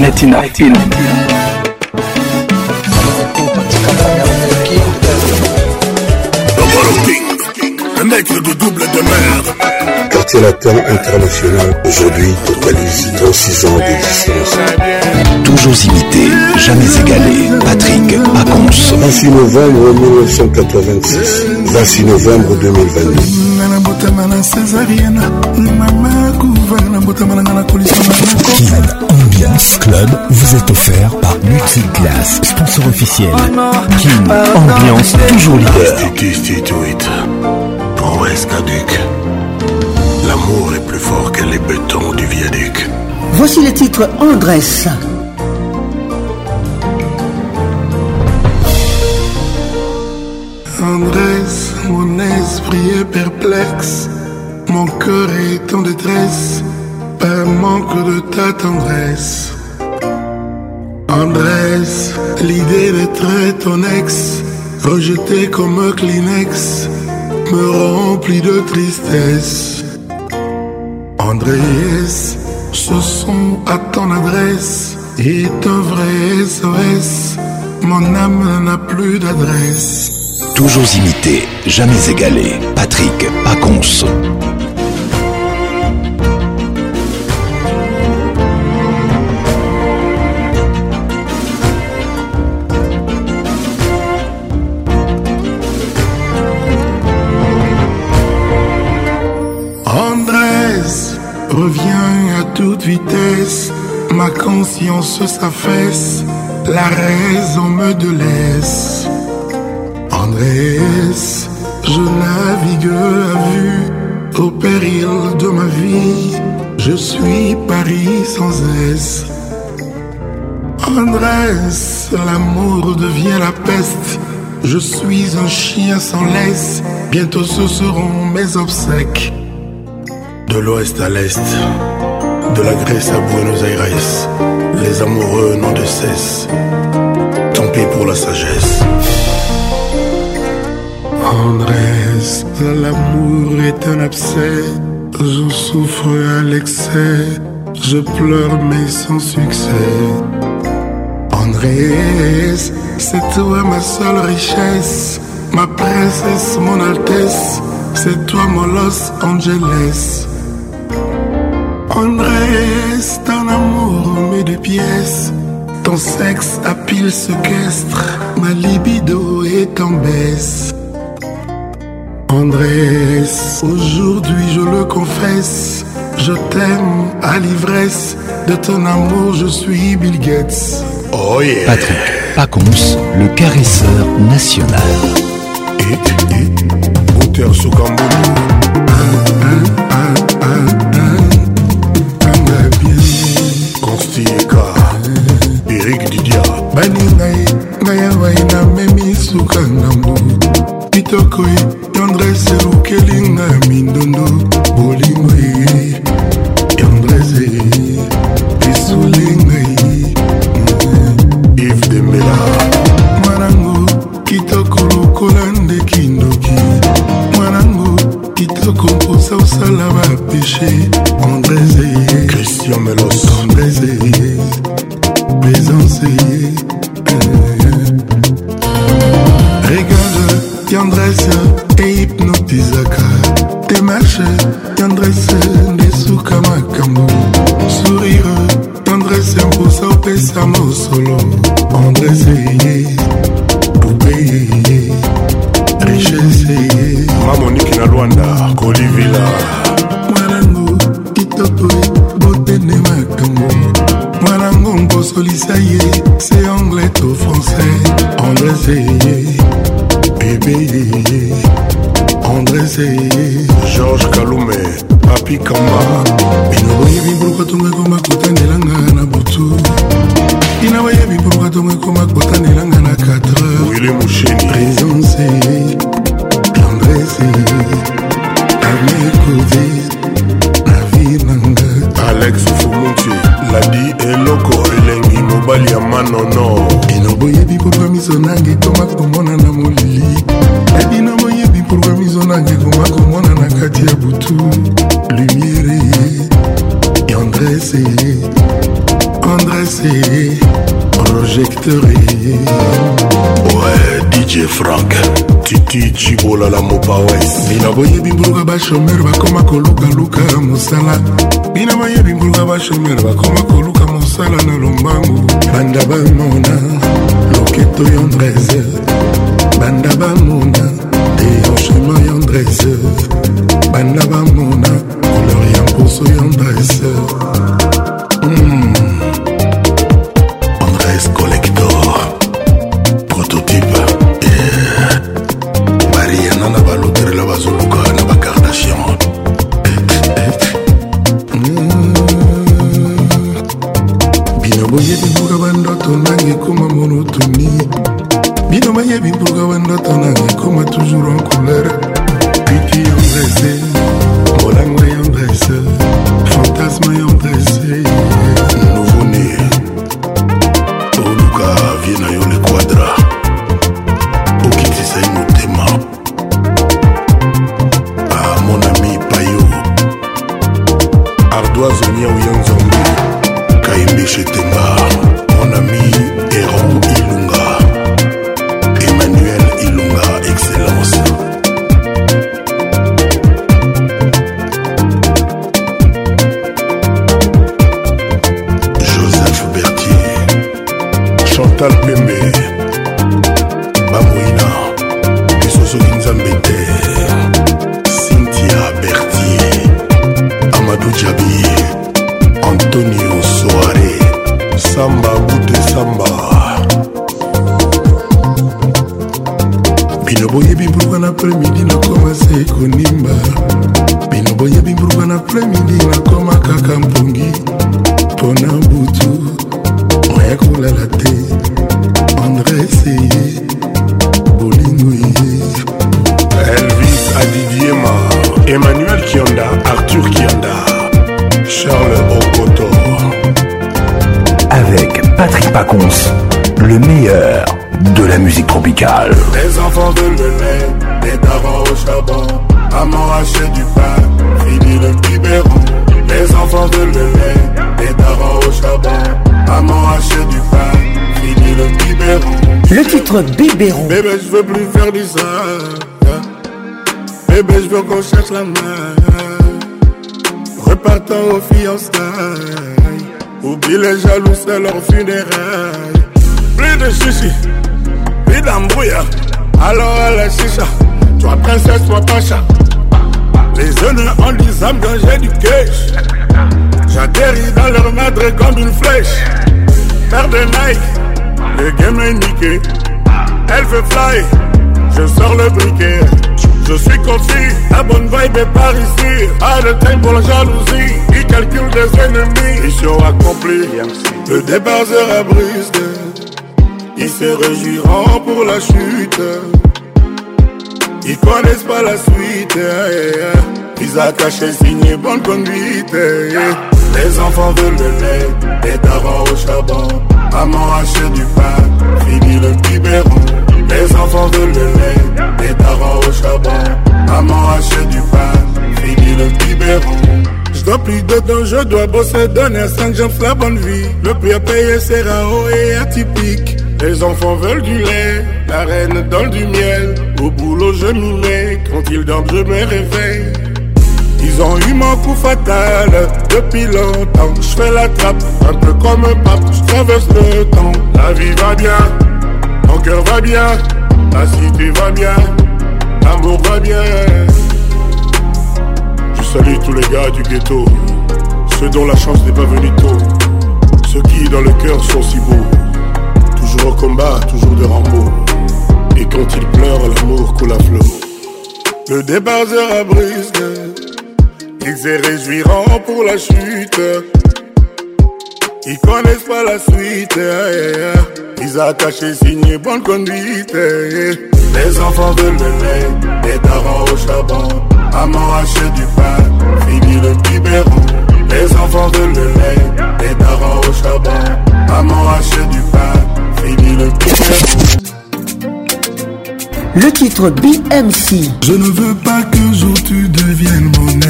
netina film Un nègre de double demeure. Quartier latin international, aujourd'hui totalise 36 ans d'existence. Toujours imité, jamais égalé. Patrick Pacons. 26 novembre 1986, 26 novembre 2022. Club vous est offert par class sponsor officiel. King, ambiance toujours leader. Prouesse caduc L'amour est plus fort que les bétons du viaduc. Voici le titre Andresse. Andresse, mon esprit est perplexe. Mon cœur est en détresse. Un manque de ta tendresse. Andresse, l'idée d'être ton ex, rejeté comme un Kleenex, me remplit de tristesse. Andrés, ce son à ton adresse est un vrai SOS. Mon âme n'a plus d'adresse. Toujours imité, jamais égalé. Patrick conso ma conscience s'affaisse, la raison me délaisse. Andrés, je navigue à vue au péril de ma vie. Je suis Paris sans aise Andrés, l'amour devient la peste. Je suis un chien sans laisse. Bientôt ce seront mes obsèques. De l'ouest à l'est la Grèce à Buenos Aires, les amoureux n'ont de cesse. Tant pis pour la sagesse. Andrés, l'amour est un abcès. Je souffre à l'excès, je pleure mais sans succès. Andrés, c'est toi ma seule richesse, ma princesse, mon altesse, c'est toi mon Los Angeles. Andrés, ton amour mais des pièces. Ton sexe à pile sequestre, ma libido est en baisse. Andrés, aujourd'hui je le confesse, je t'aime à l'ivresse, de ton amour je suis Bill Gates. Oh yeah. Patrick Pacons, le caresseur national. Et, et, baningai ngai awa enamemi suka ngambu kitoko e tendrese eukelinga ya mindondo bolingo e tendrese esulingai if mm, dembela mwanango kitoko lokola ndeki ndoki mwanango kitoko mposa osala bapeshe andrese e, christian melos andrese e, projecterie ouais dj frank titi cibolala mopawes bina boyebi mbuluka bashomer bakoma kolukaluka mosala bina boyebi mbuluka bashomer bakoma koluka mosala na lombangu banda bamona loketo yondrese banda bamona deyanchema yondrese banda bamona kolor ya mposo yondrese Le titre Bébéron. Bébé, je veux plus faire du sac. Bébé, je veux qu'on cherche la main. Repartons aux fiançailles. Oublie les jaloux, c'est leur funéraille Plus de chichi, plus d'embrouillard Alors, à la chicha, toi princesse, toi pacha. Les jeunes en disant quand j'ai du cash. J'atterris dans leur madre comme une flèche. Père de Nike game est niqué. Elle veut fly, je sors le briquet. Je suis confit, la bonne vibe est par ici. À le temps pour la jalousie. Il calcule des ennemis. Mission accomplie, le départ sera brisé. Ils se réjouiront pour la chute. Ils connaissent pas la suite. Eh. Ils a caché signé bonne conduite. Eh. Les enfants veulent le lait, et au charbon. Maman achète du pain, finis le petit Les enfants veulent le lait, les darons au charbon. Maman achète du pain, finis le petit Je dois plus de je dois bosser, donner 5 jambes la bonne vie. Le prix à payer sera haut et atypique. Les enfants veulent du lait, la reine donne du miel. Au boulot, je m'y mets, quand ils dorment, je me réveille. Ils ont eu mon coup fatal depuis longtemps. Je fais la trappe, un peu comme un pape. Je traverse le temps. La vie va bien, mon cœur va bien, la cité va bien, l'amour va bien. Je salue tous les gars du ghetto, ceux dont la chance n'est pas venue tôt, ceux qui dans le cœur sont si beaux. Toujours au combat, toujours de Rambo. Et quand ils pleurent, l'amour coule à flot. Le à sera brisé ils se réjouiront pour la chute. Ils connaissent pas la suite. Ils attachent et signent bonne conduite. Les enfants de le lait, les darons au charbon. Maman achète du pain, fini le biberon. Les enfants de le lait, les darons au charbon. Maman achète du pain, fini le biberon le titre BMC. Je ne veux pas que jour tu deviennes mon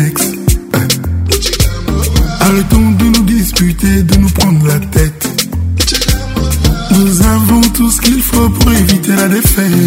temps de nous disputer, de nous prendre la tête. Nous avons tout ce qu'il faut pour éviter la défaite.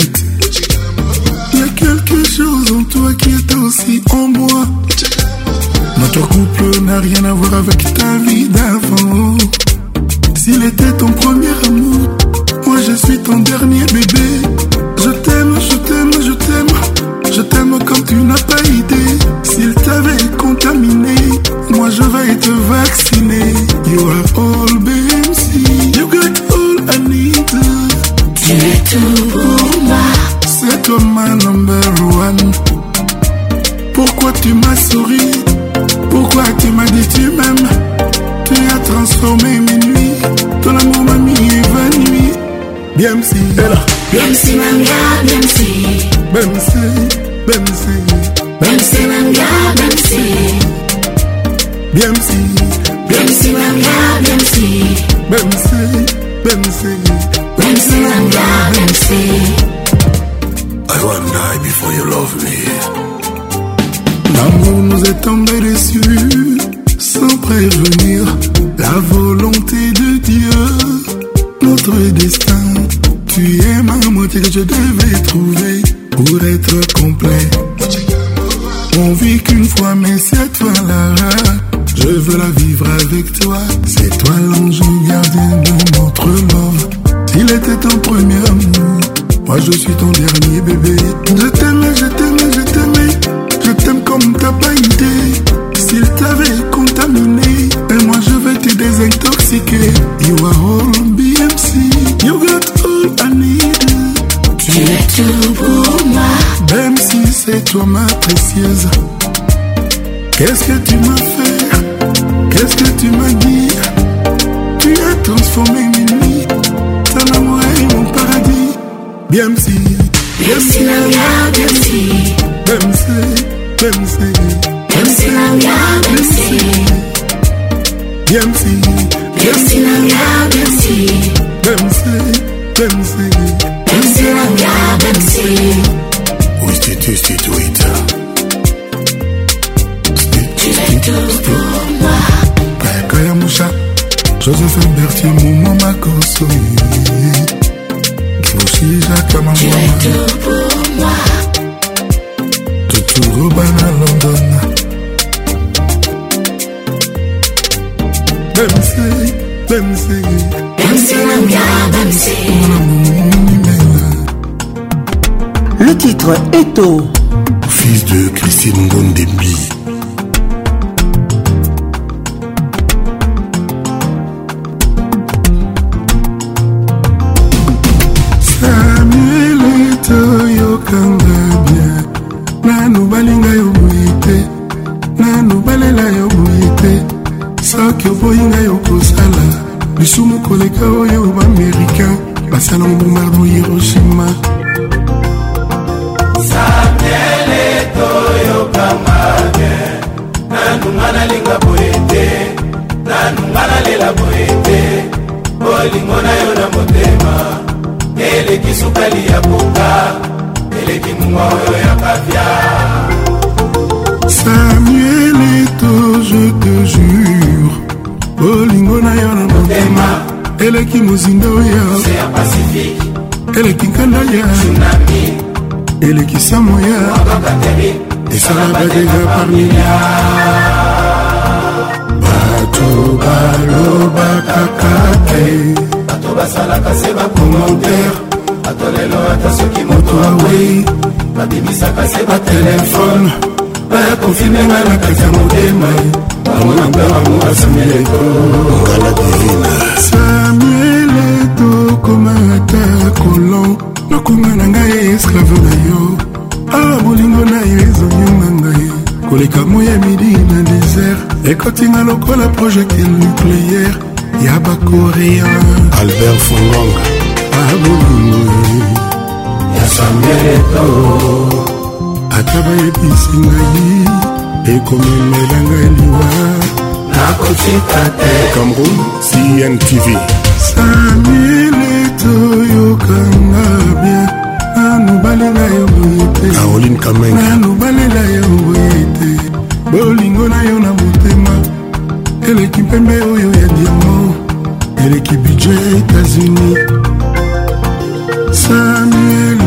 kuruba na london bemse bemse Le titre est au fils de Christine Gondembi. lisumu koleka oyo baamerikain basala mobombardo hiroshi eleki mozinda oyo eleki nkandaya eleki samoya esala badega parmilia bato balobaka kake bato basalaka se bakomantere bato lelo ata soki moto awei babimisaka se batelefone bayakonfirme nga na kati ya modema bango na ngai bango basamiekosamuel okoma ata kolon lokunga na ngai esclave na yo awa ah, bolingo na yo ezonionga ngai koleka moya midi na désert ekotinga lokola projectile nucléaire ya bacoréen albert fongonga abolingo ah, ata bayebisi ngai ekomemela ngai liwa nakotika te cameroun cntv samuel toyokanga bien nanobalela yo boye tenanobalela yo boye te bolingo na yo na motema eleki mpembe oyo ya diamo eleki budje etats-unis samuel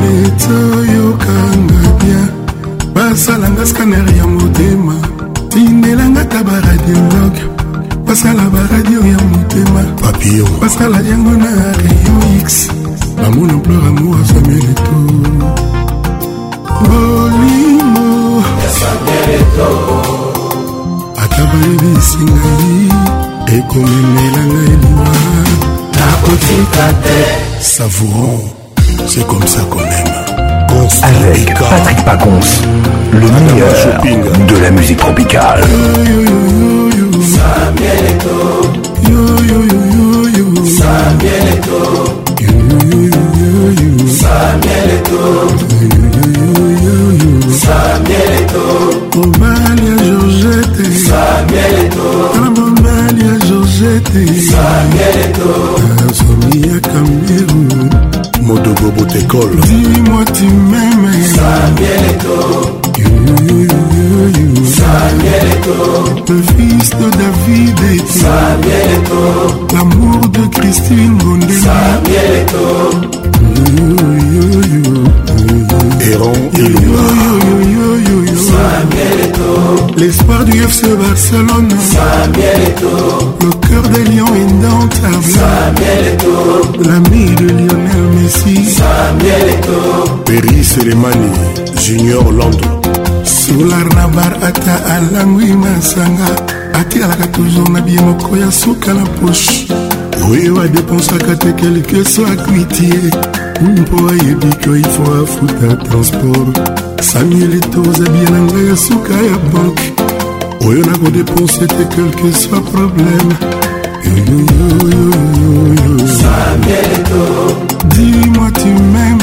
toyokanga bien basalanga scanner ya motema tindelanga ta baradiologe basala baradio ya motema papio basala yango na rayon x bamona pleur amour samuel eto bolimo ata bayebisi ngai ekomemela ngai liwa nakotika te savourons c'est comme ça qu'on aime avec Patrick Pacons, le meilleur de la musique tropicale. Samieto You you you you you Samieto You you you you you Samieto You you you you you Samieto Omalia Josette Samieto Amomalia Josette Samieto Samia Kamerun Modogo Botekol Dis-moi tu m'aimes Samieto le fils de David et Samieto, l'amour de Christine Gondé, Samieto, Héron et L'espoir du FC Barcelone, le cœur des lions Samuel Samieto, l'ami de Lionel Messi, Perry Péris Selemani, Junior Lando. solar na bar ata alangwi masanga atialaka toujours na bie moko ya suka na poshe oyo adeponsaka te kelke so akwiti ye mpo ayebiki oifo afuta transport samuel etoza bie na ngai ya suka ya banke oyo nakodeponse te kelke so probleme yoyoyoyoyo Dis-moi tu m'aimes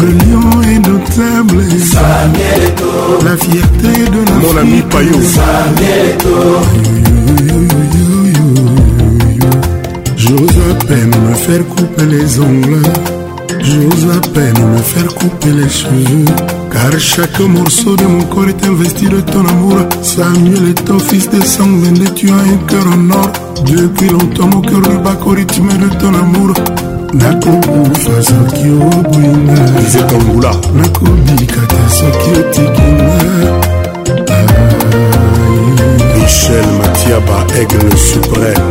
Le lion est notable La fierté de la Mon ami Payot J'ose à peine me faire couper les ongles J'ose à peine me faire couper les cheveux Car chaque morceau de mon corps est investi de ton amour. Samuel est ton fils de sang vendé, tu as un cœur en or. Depuis longtemps, mon cœur bat au rythme de ton amour. nakokufa soki obwinga nakobikata soki Michel Matiaba, aigle suprême.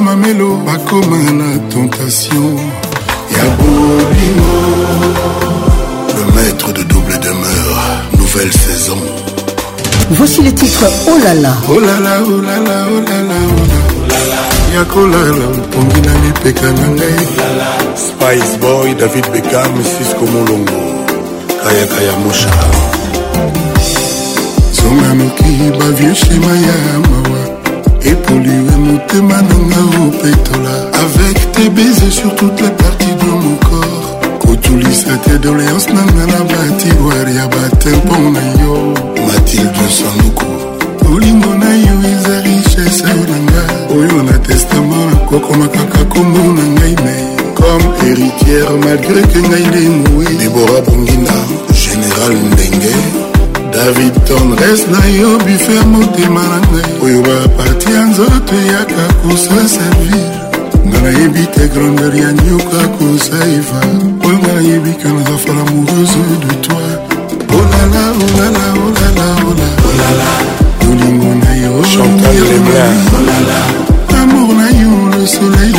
ma melo comme la tentation ya bolingo le maître de double demeure nouvelle saison voici le titre oh là là oh là là oh là là oh là là oh là là ya kolala mpongi na spice boy david Beckham, Cisco molongo kayakaya mosha zonga noki bavieux vieux chez Maya. épolue motema nanga opetola avec tes baisers sur toute la partie de mon corps kotulisa te doléance nanga na batiware ya batempo na yo matilde sanduku olingo na yo eza richese oh, na nga oyo na testama nakokoma kaka kombo na ngai me comme héritière malgré que ngai nde mowe debora bonginda général ndenge david tendres na yo bife motema na ngai oyo baparti ya nzoto eyaka kosa servir nga nayebi te grandeur ya nyoka kosaiva mpo nga nayebi ke nazafala moureuse de toi olala olala olala olala olingo na yo chantal lemar olala amour na yo le soleil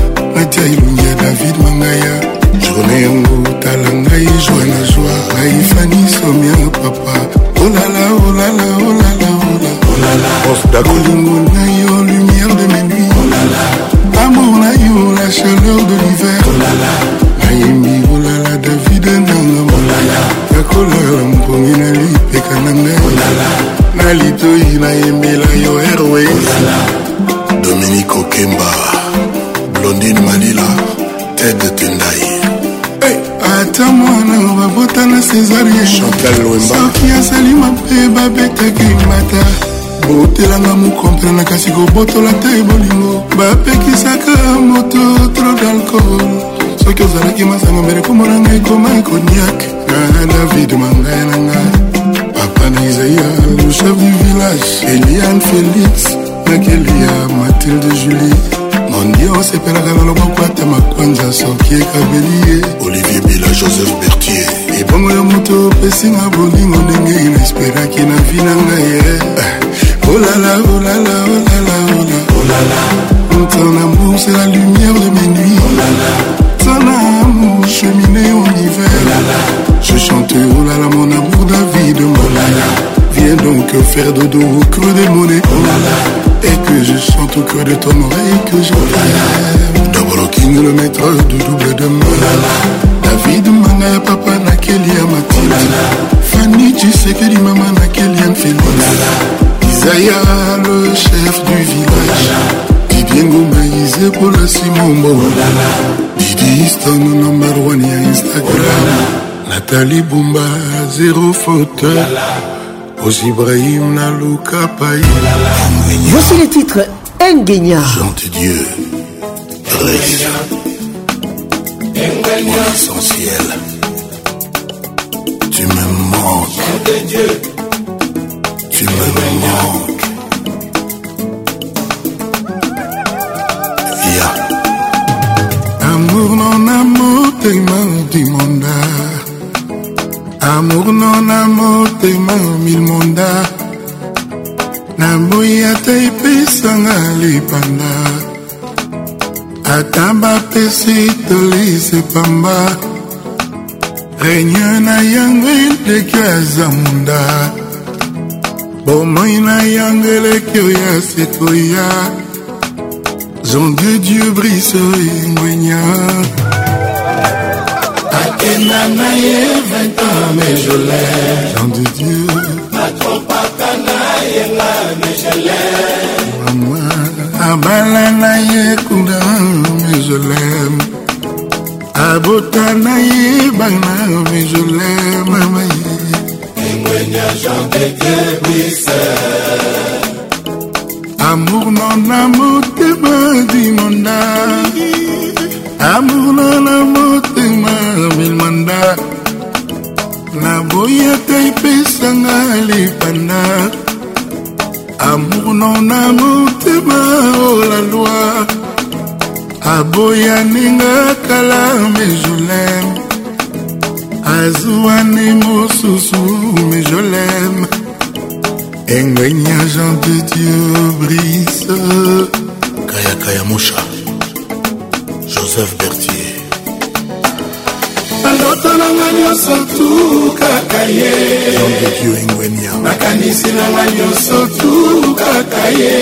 natia elongi ya david mangaya journe yango tala ngai joi na joi ngai fanisomia papa olala olala olala olingo na yo lumière de menuit amour na yo la chaleur de l'hiver nayembi olala david nanga molala nakolala mpongi na lipeka na ngai na litoi nayembela yo airways dominike okemba claudine malila ted tendai hey, eh, ata mwana babota na césariensoki asali mabe babetaki mata botelanga mokomprena kasi kobotola te bolingo bapekisaka moto tro d'alcool soki ozalaki masanga mbele komona ngai koma koniak na david mangai na ngai papa na isaia le chef du village eliane félix nakeli ya matilde julie ondio osepelaka na loboko ata makwanza soki ekabeli ye olivier bela joseph bertier ebongo yo moto opesinga bolingo ndenge inesperaki na vi na ngai ye eh, olala olala olala olala ton amour c'est la lumière de mes nuits ton amour cheminée en hiver Je chante oh là là mon amour David mon oh là là Viens donc faire dodo au creux des monnaies oh là là Et que je chante au creux de ton oreille que je rêve Double King, le maître du double de Molala David Mana, papa Nakelia Matilda Fanny, tu sais que dit maman Nakelian Félix Isaiah, le chef du village Didiengoma Izepola Simombo Didi Stone number one ya Instagram Nathalie Bumba, zéro faute Voici le titre Nguenya. Chante Dieu, reste. Mon essentiel, tu me manques. Chante Dieu, tu me manques. Viens. Amour non amour, t'es mal du monde. amour non na motema mil monda naboyi ata epesanga lipanda ata bapesi tolise pamba réunion na yango eleki aza munda bomoi na yango eleki oya sekoya zondieu dieu briso engwenya kenana ye vingt ans mais je l'aime Jean de Dieu patron pakana yenga mais je l'aime mama abala na ye kuna mais je l'aime abota na ye bana mais je l'aime mama ye engwenya Jean de Dieu puissant amour non amour te m'a dit mon âme amour na motema milmanda naboyi ata epesanga lipanda amour no na motema olalwa aboya ninga kala mejolem azwani mosusu mejolem engwenya jean de dieu brise kayakaya moshar joseph bertier bandoto nanga nyonso tukaka ye makanisi nanga nyonso tukaka ye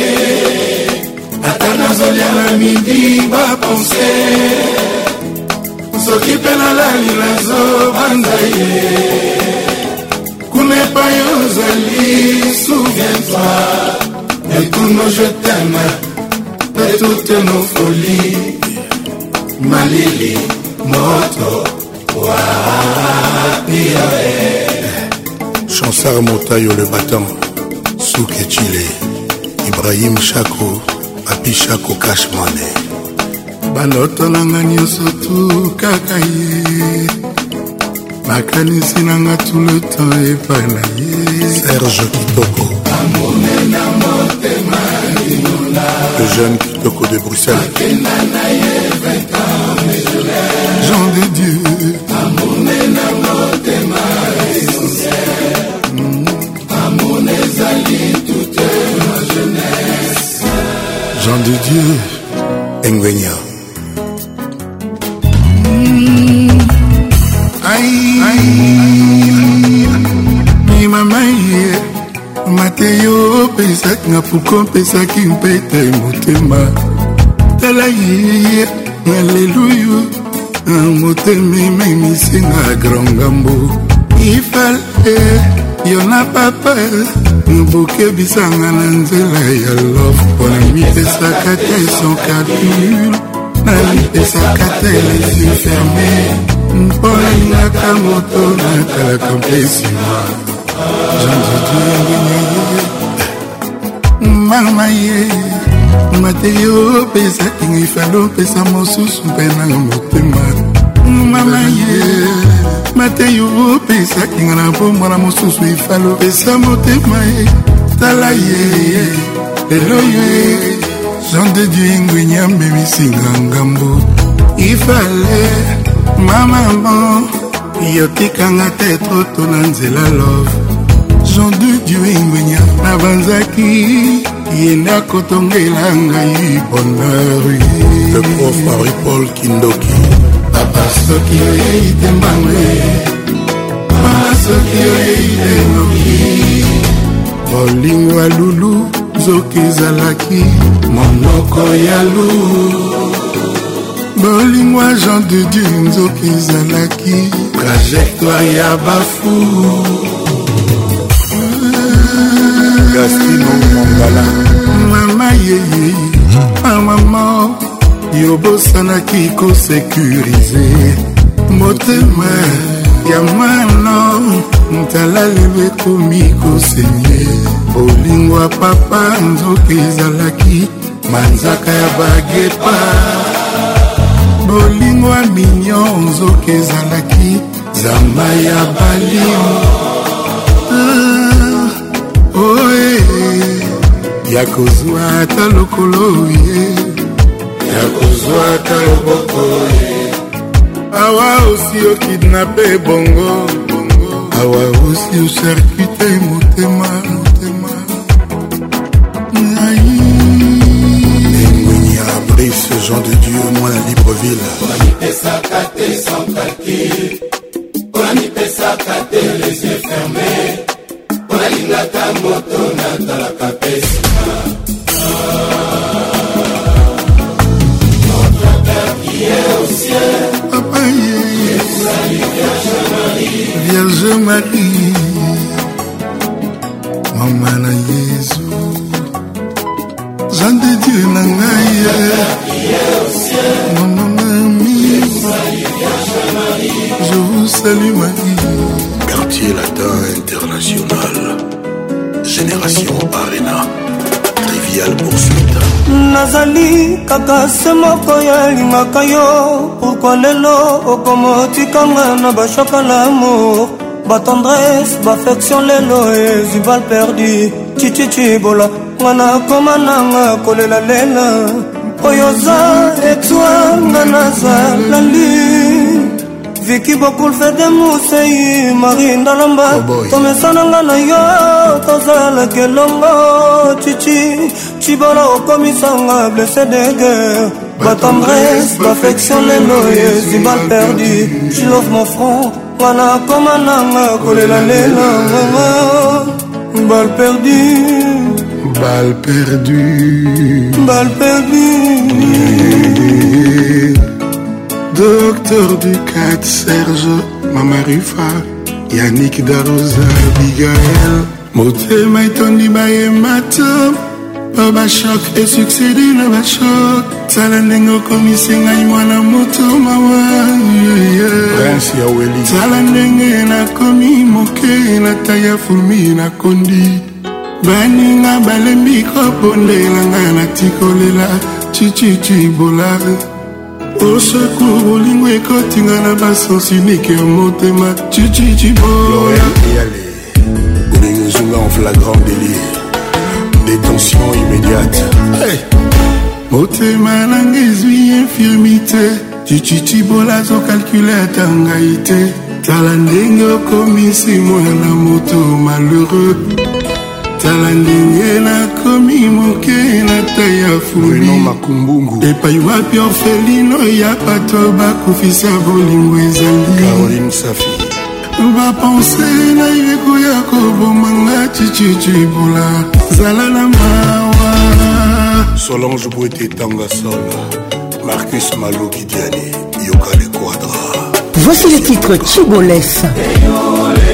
ata nazolia na midi bapense soki mpe nalali nazobanda ye kuna epai ozali souviens-toi de tous nos je t'aime de toutes nos folies malili moto wapioe chansar motayo le batan suke chile ibrahim shako papi shako cashmane baloto nanga nyonso tu kaka ye makanisi nanga tuleto epai na ye serge kitoko le jeune kitoko de bruxelles gens de Dieu. Jean de Dieu, Engwenya. Mm. Aïe, aïe, aïe, mate yo opesaki nga puku opesaki mpete motema tala ye aleluya motema ememisinga grand ngambo ifal e eh, yo na papa boke bisanga na nzela ya lof mpona mipesaka te son calcul nalipesaka te les yeux fermés mpona lingaka moto natalaka mpe nsima jean-jean eh, mbalama ye materio opesa ingifalo opesa mosusu mpe na motema mama ye mateyo opesa kinga na bomwana mosusu ifalo opesa motema ye tala ye lelo yo jean de dieu ingwini amemisinga ngambo ifale mamamo yotikanga te troto na nzela love jean de dieu ingwinia na banzaki yenda kotongela ngai bonheur le prof marie paul kindoki papa soki oyei te mbango mama soki oyei te noki molingo ya lulu nzoki ezalaki monoko ya lu bolingo ya jean de dieu nzoki ezalaki trajectoire ya bafu gastino mongala mama yeye amama hmm. yobosanaki kosekurize motema ya mwana ntala lelo ekomi kosenye bolingwa papa nzoki ezalaki manzaka ya bagepa bolingwa minio nzoki ezalaki zamba ya balio oye ya kozwa ata lokolo ye ya kozwa ata loboko ye awa osi okidnape bongo awa osi osharkute motema motema Brice, Jean de Dieu, moi la Libreville. les yeux fermés. moto natalaka pesi nani kaka se moko ya elingaka yo pourkoi lelo okomotikanga na bashoka lamour batendresse baffection lelo ezibal perdu cicicibola nga nakoma nanga kolela lela oyo oza etwa nga nazala lune viki bokul fede musei marinda lamba oh tomesananga na yo tozalaki elongo cici cibola okomisanga blese dege batendresse baffection lelo yezi mal perdu jilove mon front nga na koma nanga kolela lela nganga bal perdu bal perdu bal perdu docteur du 4 Serge Mamarifa Yannick Darosa Abigail motema etondi bayemata mpo bashok esuksede na bashok tala ndenge okomisi ngai mwana moto mawatala ndenge nakomi moke na tai ya fulmi nakondi baninga balembi kobondelanga natikolela chichichi bolare osaku bolingo ekotinga na basensinike ya motema ciciciboya olingi ozonga en flagrant délie détention immédiate hey. motema nanga ezwi infirmité cicicibola azokalkule ata ngai te tala ndenge okomisi mwana moto malheureux tala ndenge nakomi moke na tai ya fulimakumbungu epai wapi orfelino ya bato bakufisa bolingo ezangisafi bapense na yo ekoya kobomanga cicicibula zala na mawa solange boete tanga sola marcus maloki diane yoka le quadra voici le titre chibolef Eyole,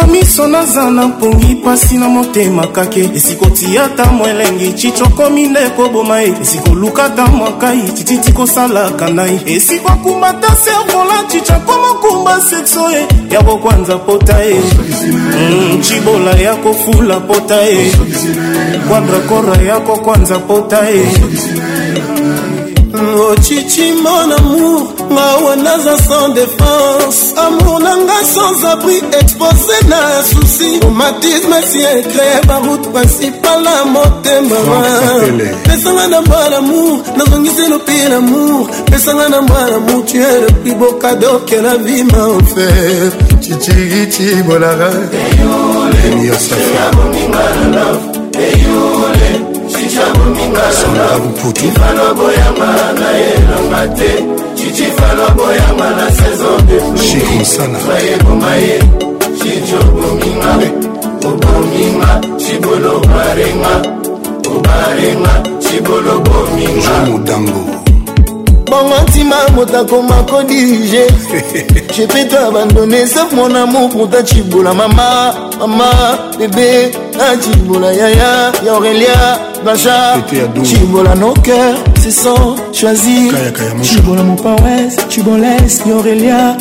na miso naza na mpongi mpasi na motema kake esikotia ta mwa elengi cicokomi nde koboma ye esikoluka ta mwa kai tititi kosalaka na ye esikokumba ta servola cicakomokumba sekso ye ya kokwanza pota ye mm, cibola ya kofula pota ye kwadrakora ya kokwanza pota ye ochichi mon amour ngawa naza sans défense amour na nga sans abri expose na susi romatisme esi ecree baroute principale na motema pesanga na mwa lamour nazongisi lopi lamour pesanga na mwa lamour tu es le plus beau cadeau que la vie m'a offert chichiriti bolara sango mingaifano boyanga na elonga te cicifano boyanga na saison de flumayeboma ye cicio bominga obominga cibolo barenga obarenga cibolo bominga bongo ntima moto akoma kodirige je peux to abandone sauf mon amour pour tacibola mama mama bebe nacibola yaya ya aurelia bacha cibola nos cœurs se sont choisis cibola mopawes ciboles ya aurelia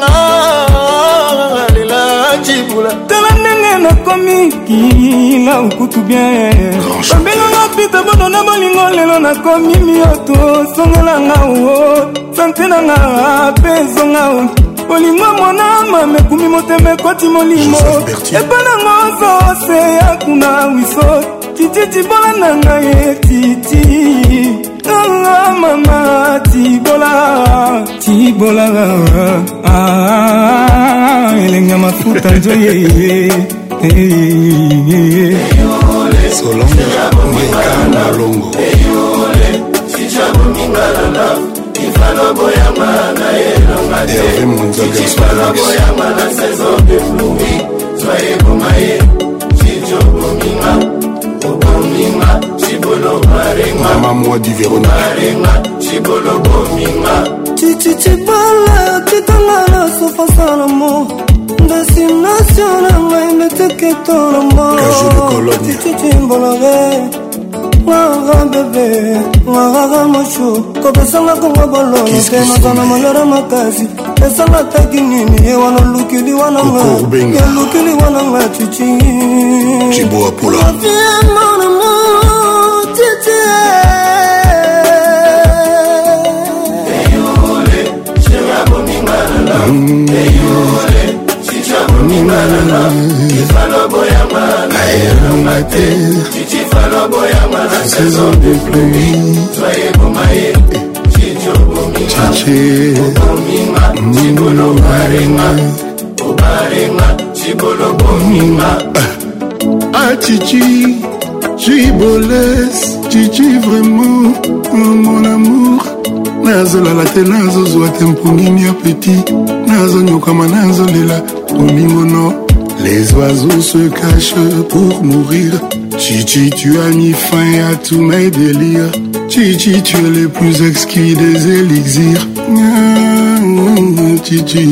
nanga lela cibula tala ndenge nakomi kila okutu bien babenganga pita bono na bolingo lelo nakomi mioto songolanga o sante nanga mpe ezonga bolingo mwana mama ekumi motema ekoti molimo epa nango zose ya kuna wiso tititibola na ngai etiti tanga mama tibola tibola ah, ah, elenga mafuta nzoye eh, eh, eh. solonge mekana longo herve monzagasoyama na saison de flui soye bomaye jijo bominga obominga chibolo marenga mama moi di verona marenga chibolo bominga titi chibala titanga na sofa salamo destination na ngai mbeteketo na mbo titi chimbolare ngaka bebe ngakaka moshu kopesanga kongo bololo te mazana malora makasi esangataki nini ye wana olukili wananga elukili wananga cici Ningana na, ifalo boyama na erunga te, chichi falo boyama. la saison des pluies. Soyez bomaye, chicholobomima, bomima, chibolo barenga, obarenga, chibolo bomima. Ah chichi, chiboles, chichi vraiment, oh mon amour. nazolala te nazozwa te mpongini ya peti nazonyokama nazolela bomingono les oiseaux se cachent pour mourir Chichi, tu as mis fin à tous mes délires. Chichi, tu es le plus exquis des élixirs. Chichi,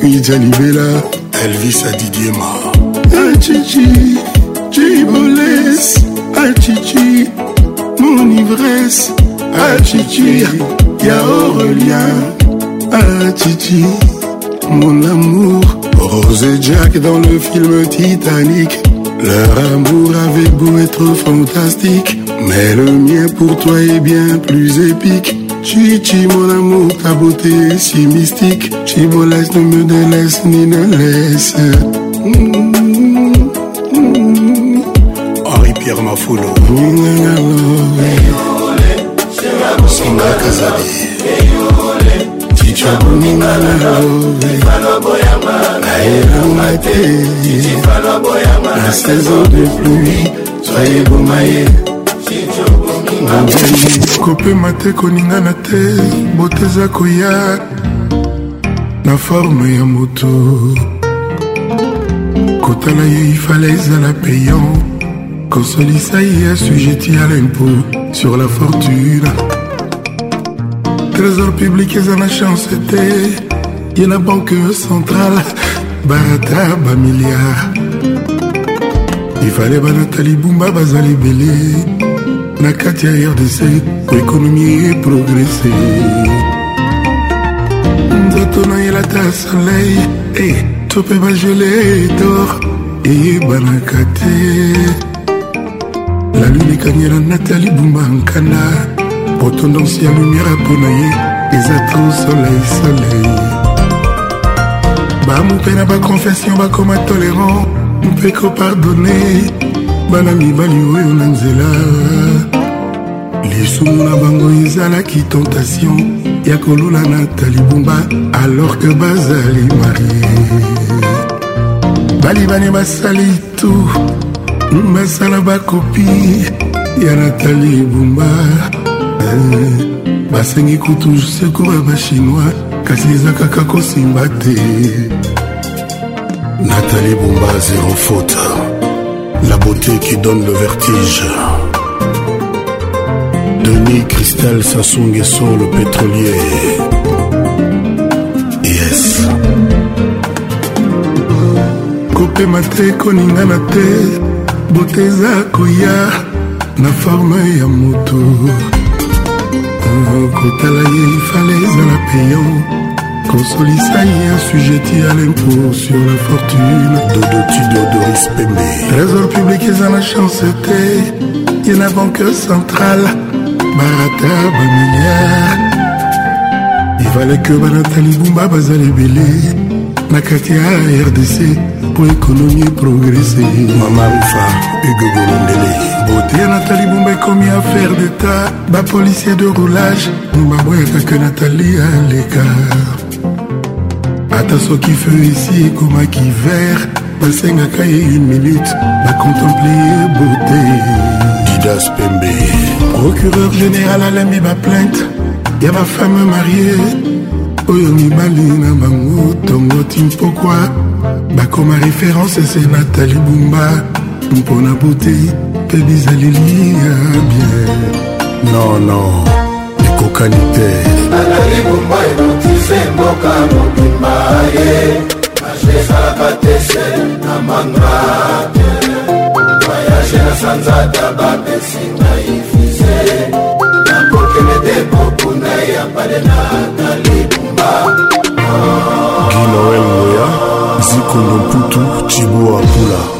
qui t'a Libella, Elvis a Didier mort. Chichi, tu me laisses. Chichi, mon ivresse. Chichi, y'a Aurélien. Chichi, mon amour. Rose et Jack dans le film Titanic. Leur amour vous beau être fantastique, mais le mien pour toi est bien plus épique. Chichi, mon amour, ta beauté est si mystique. Chibolès ne me délaisse ni ne laisse. Henri-Pierre elanga te na saison de pluie soye bomaye kopema te koningana te boteza koya na forme ya motu kotala ye ifala ezala payan kosolisa ye asujeti ya l'impôt sur la fortune trésor public eza na chance te ye na banque centrale barata bamiliar ifale banatali bumba bazala ebele na kati ya rdc po ekonomi eprogrese nzoto nayelata soleil e eh, to mpe bajole dor eyebanaka te la lune ekangela natali bumba nkanda protondance ya lumière mpo na ye eza tro soleil soleil bamu mpe na baconfession bakoma tolérant mpe kopardone bana mibali oyo na nzela lisumu na bango ezalaki tentation ya kolula na talibumba alors ke bazali marie balibane basali tu basala bakopi ya na talibumba eh, basengi kutu sekoba bachinois kasi eza kaka kosimba te natali bomba zéro faute la beauté qui donne le vertige denis cristal sasungeso le pétrolier yes kopema te koningana te bote eza koya na forme ya moto kotala ye ifale ezala payan konsolisa ye asujeti à l'impôt sur la fortune dodotidodoris pembe trésor public eza na chance te ye na banque centrale barata bamiliard ivaleke banata libumba baza lebele na kati ya rdc po ekonomi progrese mama mfa hugo bolondele beauté ya natali bomba ekomi affaire d'état bapolisier de roulage baboyakaka natali aleka ata soki feu esi ekomaki vert basengaka ye une minute bakontemple ye beauté didas pembe procureur général alembi baplainte ya bafame marie oyo mibali na bango tongoti mpokwa bakoma référence ese natali bumba mpona bote mpe bizaleli ya bien nonon no. ekokani te azali bomba ebotise mboka mobimba ye marche esalaka tese na manga te voyage na sanza ta bapesi ngai fise nakokende te popuna ya pale natali bomba ginoel moya zikondo mputu cibo apula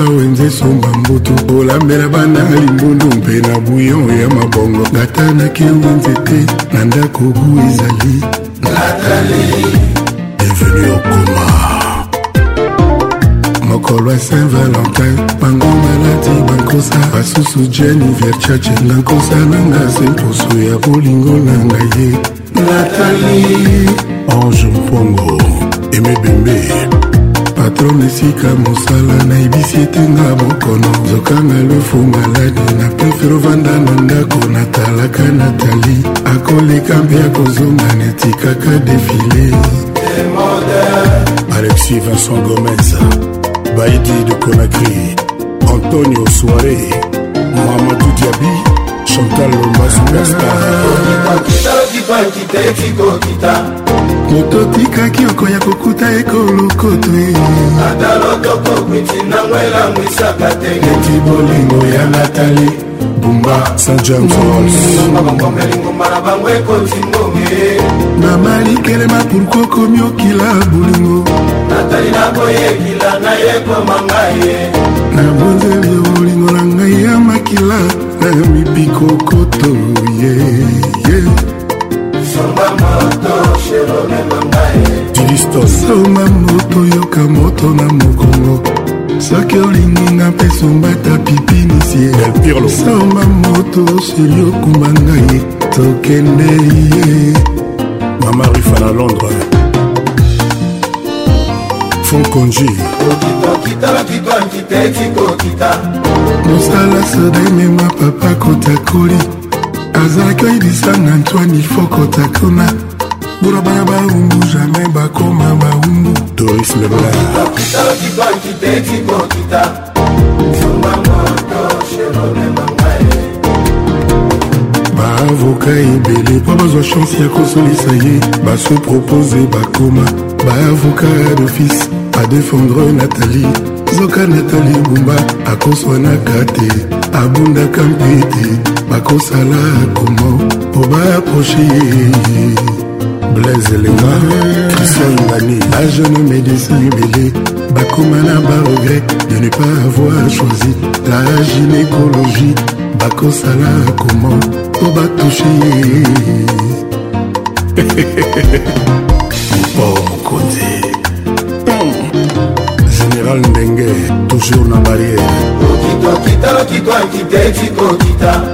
ata wenze esomba mbutu olambela bana limbundu mpe na buyon ya mabongo natanaki wenze te na ndako bu ezali bienvenu okoma mokolo ya saint valentin bango maladi bankosa basusu jeniver chache na nkosa nanga se mposo ya bolingo na ngai ye natali ange mpongo emebembe patron esika mosala nayebisi etenga bokono zokanga lufu maladi na prefere ovanda na ndako natalaka natali akoleka mpe akozonga netikaka defile alexi vincent gomez baidi de conakry antonio soare mamadou diabi chantal lomba superstar moto otikaki okoya kokuta ekolokoto e. ata lotoko kwiti nango elamwisaka teleki bolingo ya natali bumba sanjamsongomba na bango ekoti mbonge mama likelema purku okomi okila bolingo natali nakoyekila nayekoma ngai ye nabonzeli yo bolingo na ngai ya makila na mibiko koto ye ye sombama soma moto yoka moto na mokongo soki olingi nga mpe sombata pipinisiesoma eh, moto seli okumba ngai tokende ye mama rifa na londres fonkonji mosala soda emema papa kotakoli azalaki oyebisanga antoine ilfo kotakuna mbula bana bawumbu jamai bakoma bawumbu tourisme bla baavoka ebele mpo bazwa chanse ya kosolisa ye baso propose bakoma baavoka d'office adefendre natali zoka natali bumba akoswanaka te abundaka mpe te bakosala komo mpo baaproche ye blaise lenga kisiangani agene médecin bakoma na baregret de ne pas avoir choisi la gynécologie bakosala comment mpo batouche mpo mokonzi hmm. général ndenge toujours na barrière okitokitokitokitetikokita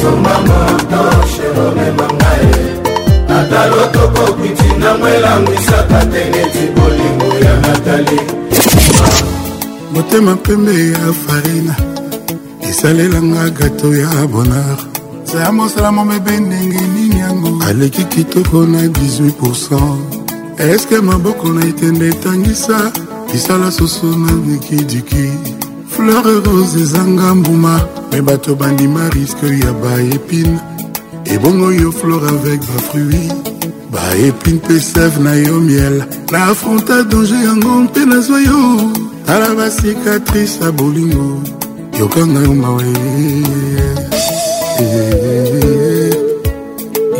somamotosheromemanga ata lotoko kwiti namwelangwisaka te neti bolingo ya natali motema pembe ya farina esalelanga gato ya bonar saya mosala momebe ndenge nini yango aleki kitoko na 18 eske maboko na etende etangisa bisala soso na mikidiki fleur rose ezanga mbuma me bato bandima riske ya baepine ebongo yo flore avec bafruit baepine mpe seve na yo miel na afronta danger yango mpe nazwa yo tala bacicatrice ya bolingo yokanga yo mawe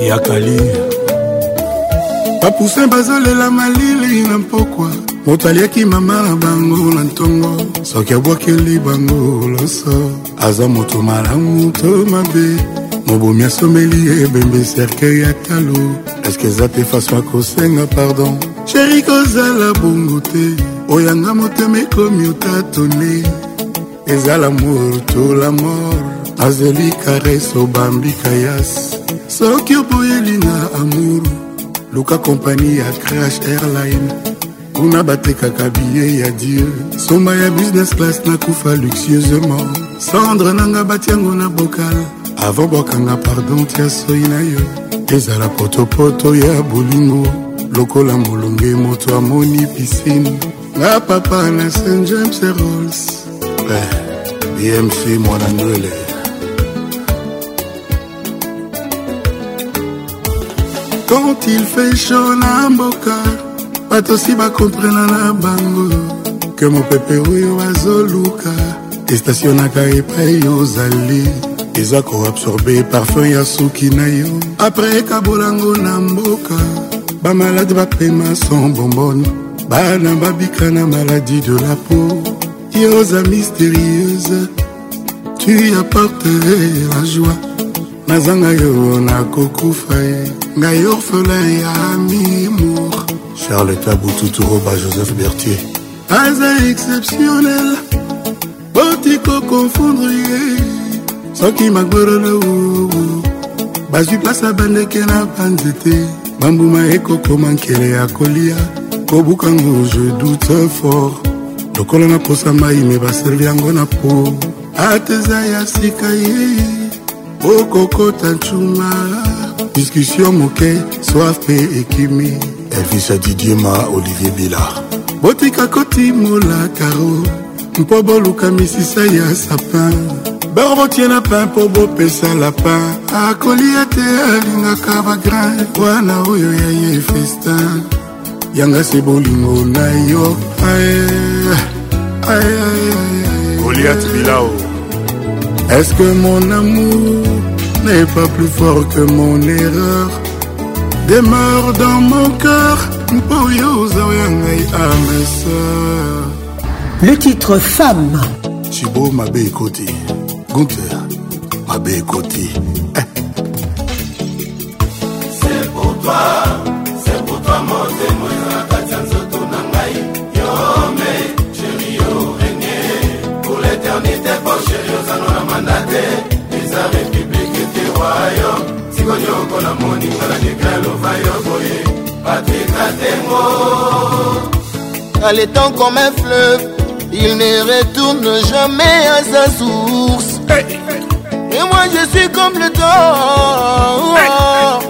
yakali bapoussin bazolela malili na mpokwa moto aliaki mama na bango na ntongo soki abwakeli bango loso aza moto malamu to mabe mobomi asomeli ebembe cercueil ya talo eske eza te faso ya kosenga pardon sheri kozala bongo te oyanga motema ekomi otatone eza lamour to la mort azeli karese obambi kayas soki oboyeli na amour luka kompani ya crash airline kuna batekaka biye ya dieu somba ya business class nakufa luxieusement cendre nanga batiango na bokala avant bwakanga pardon tia soi na yo ezala potopoto ya bolingo lokola molonge moto amoni pisine nga papa na st james rolls eh, bmc mwana ndwele quand il fait chaud na mboka bato si bakomprena na bango ke mopepe oyo bazoluka estasionaka epai ozali eza koabsorbe parfum ya suki na yo apres ekabolango na mboka bamalade bapema sans bombone bana babika na maladi de la peau yoza mystérieuse tu apporte la joie nazanga yo nakokufa ye ngai orphelin ya mimour charles tabututuroba joseph bertier aza exceptionnel botiko confondre ye soki magborolo bazwi mpasa bandeke na banzete bambuma ekokoma nkele ya kolia kobukango je doute fort lokola naposa mai me baservi yango na po ata eza ya sika ye okokota ncuma discussion moke soif mpe ekimi elvisa didiema olivier bilar botika kotimolakaro mpo boluka misisa ya sapin barobotie na pain mpo bopesa lapin akolia te alingaka bagrin wana oyo ya ye festin yanga se bolingo na yo goliath bilao est-ce que mon amour n'est pas plus fort que mon erreur demeure dans mon cœur mpo yo ozao ya ngai ameseur le titre femme chibo mabe ekoti Gunther, Mabé Côté. Eh. C'est pour toi, c'est pour toi mon témoin. eza républike tewa yo sikonyokola moninga na dekra lova yo boye patrika tengo aletant comme un fleuve il ne retourne jamais à sa source Eh, eh, eh, Et moi je suis comme le temps oh.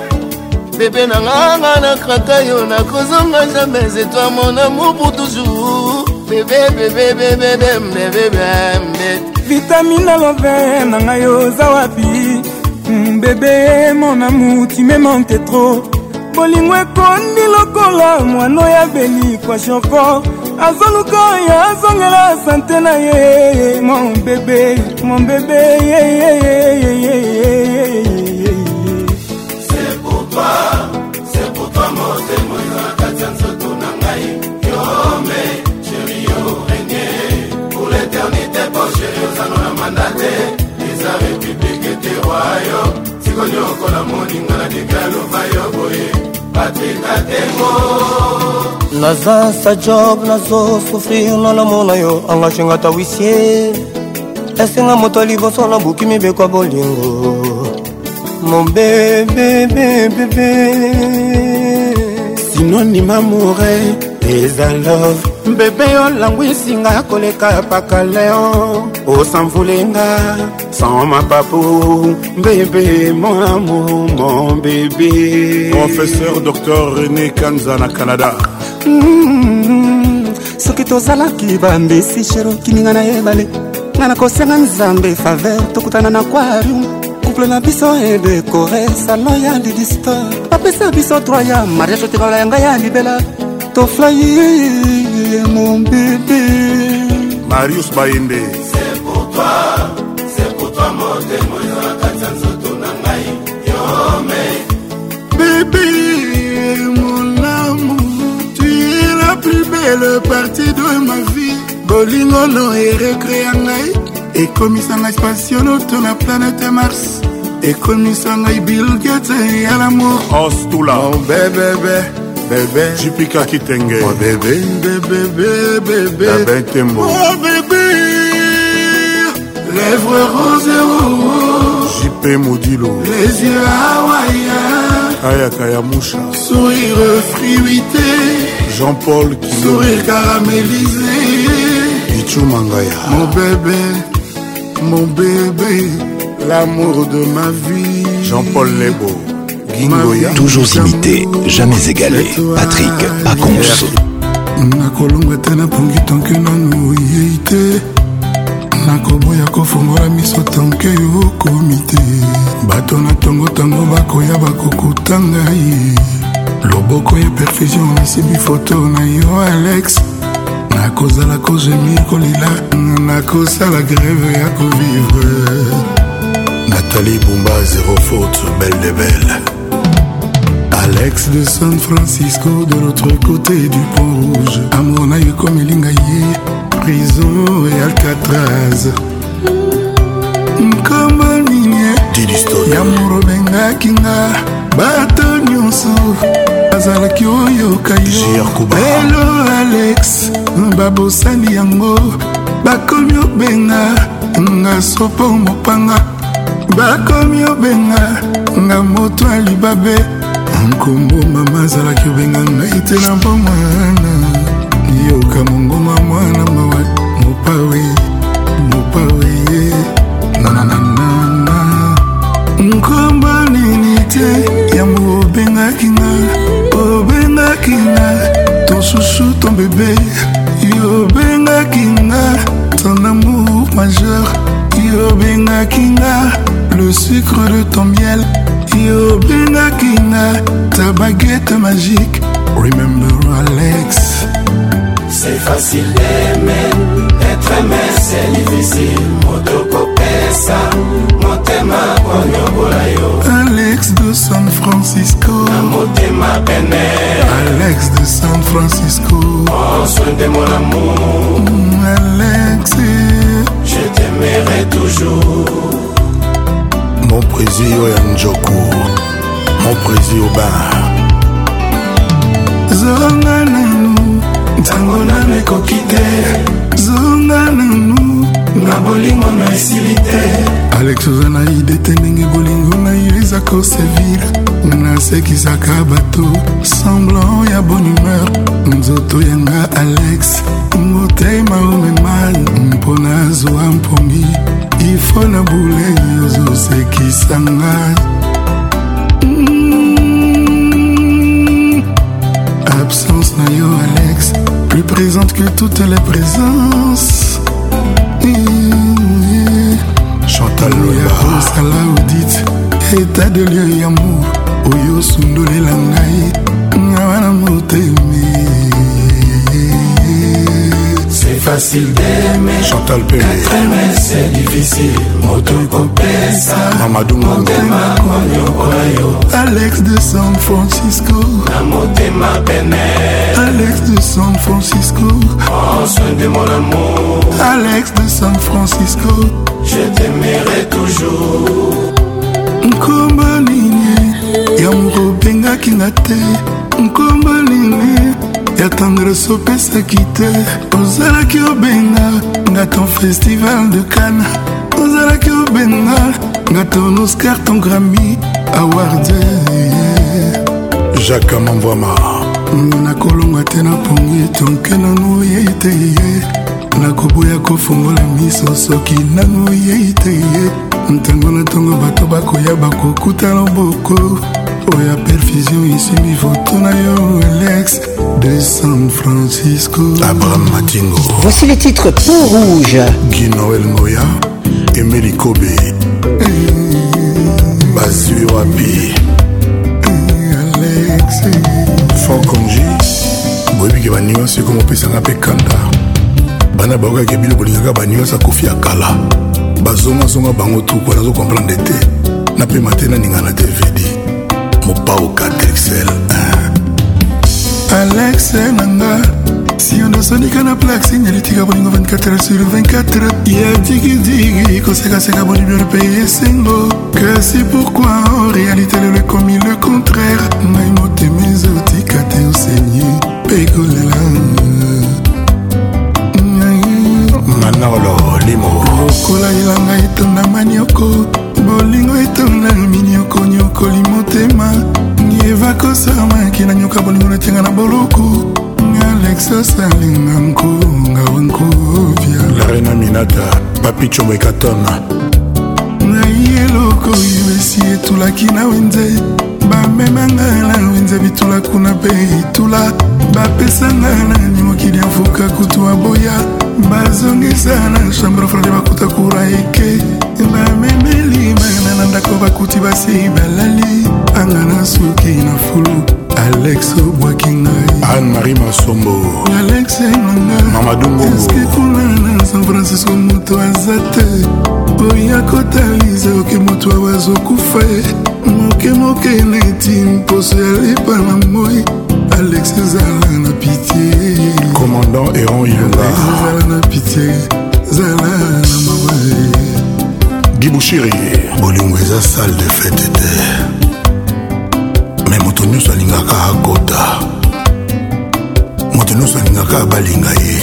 bebe na nga nga na kraka yo nakozonga jamais c'est toi mon amour pour toujours bebe bebe bebe bembe bebe vitamine alove na ngai oza wapi hmm, bebe mon amour tu me manque trop bolingo ekondi lokola mwano ya beli kwa chokor azoluka ya azongela sante na ye mon bebe mon bebe yeyeyeyeyeyeye eza républike ete wayo sikonyokola moninga na degaloba yo boye naza sa job nazosufrir na lamo na yo anga shingata wisie esenga moto liboso nabuki mibekwa bolingo mobebebebebe sinonime amoureux eza love bebe olangwisinga koleka paka leo osanvulenga sans mapapu bebe mon amour mon bébé professeur dr rené kanza na canada mm-hmm. soki tozalaki bambisi sheroki ninga na ebale nga nakosenga nzambe faver tokutana na kwarium couple na biso edekore salon ya lidistor bapesa biso droit ya mariage otekola yanga ya libela toflai mon bébé marius bayembe motema oyo na kati ya nzoto na ngai yome bebe molamu tu es la plus belle partie de ma vie bolingo no erekrea ngai ekomisa ngai spasioloto na planete mars ekomisa ngai bilgete ya lamour ostula obebebe oh, bébé jipika kitenge oh, bébé bébé bébé labin tembo oh, bébé lèvres rose rouge jipé modilo les yeux hawaïens ayaka ya moucha sourire fruité jean-paul sourire caramélisé ichumangaya mon bébé mon bébé l'amour de ma vie Jean-Paul Lebo toujours imité jamais égalé patrik pacons nakolongwa te napongi tonke nanu oyei te nakoboya kofongola miso tonke okomi te bato na tongo ntango bakoya bakokuta ngai loboko ya perfusion esimbi foto na yo alex nakozala kogemir kolila nakosala greve ya kovivre natali bumba zero faute belle de belle alex de san francisco de l'autre côté du pont rouge amour na yo ekomeli ngai ye prison e alcatraz nkombo nini yamour obengaki nga bato nyonso azalaki oyoka yo lelo alex babosani yango bakomi obenga nga sopo mopanga bakomi obenga nga moto ya libabe nkombo mama azalaki obenga ngai te na mpo mwana yoka mongoma mwana mawa mopawe mopawe ye nananana nkombo nini te yango obengaki nga obengaki nga tosusu ton bebe yobengaki nga ton amour majeur yobengaki nga le sucre de ton miel soki obengaki nga ta bagete magique remember alex C'est facile d'aimer, être aimé c'est difficile motokopesa motema konyobola yo alex de san francisco na motema pene alex de san francisco onsoi oh, nde mon amour mm, alex je t'aimerai toujours moprezi oyo ya njoku moprezi obar zonga nanu ntango nanu ekoki te zonga nanu na bolingo na esili te alex oza na ide te ndenge bolingo na yo eza kosevir nasekisaka bato semblant ya bonne humeur nzoto yanga alex motema omemal mpo nazwa mpongi ifo na bulei ozosekisa ngai mm. absence na yo alex plus présente que toutes les présences mm. chantaloya kosala audite état de lieu ya mour oyo osundolela ngai ngawa na motemi facile d'aimer Chantal Pelé Kateme c'est difficile moto kopesa Mamadou Mongoma monyoko na yo Alex de San Francisco na motema pene Alex de San Francisco Prends soin de mon amour Alex de San Francisco Je t'aimerai toujours nkomba nini ya moko opengaki nga te nkomba nini ya tendrese opesaki te ozalaki obenga nga ton festival de cane ozalaki obenga nga ton oscar ton grami award jacques amamvwama nakolonga te napongi tonke nano yei te ye nakoboya kofungola miso soki nano yei te ye ntango na ntongo bato bakoya bakokuta loboko oya perfusion esimbi foto na yo alex de san francisco abraham matingo voici les titres peau rouge guinoel ngoya emeli kobe bazwi wapi alex forkongi boyebiki baninga siko mopesanga mpe kanda bana bayokaki biloko lingaka baninga nyonso akofi ya kala bazongazonga bango tukwa nazokomprendre te na pema te naningana te vedi mopauka grixel alex nanga siondosonika na plaxi nyalitika bolingo 24 sur 24 ya digidigi kosekaseka bolibio mpe esengo kasi pourkui en réalité lelo ekomi le contraire ngai motema ezotika te osenye mpe kolela nanaolo limo lokola elanga etonda manioko bolingo etonga miniokonyokoli motema nieva kosamaki nanyoka bolingo natianga na boloko alexosalinga nkonga wankobia larena minata bapichomo ekatona ngai eloko oyo esi etulaki na wenze bamemanga na wenze bitula kuna mpe etula bapesanga nani mokili ya mfuka kutu aboya bazongisa na chambre frade bakuta kura eke bamemeli bana na ndako bakuti basi balali anga na suki na fulu alex obwaki ngai anne-marie masombo alex nangaeske kuna na san francisco moto aza te oya kotalisa oke moto awa azokufa mokemoke neti mposo ya lepa na moi alex ezala na pitie commandant eron yanga ezala na pitie zala na mama dibushiri bolingo eza salle de fete te me moto nyonso alingaka akota moto nyonso alingaka balinga ye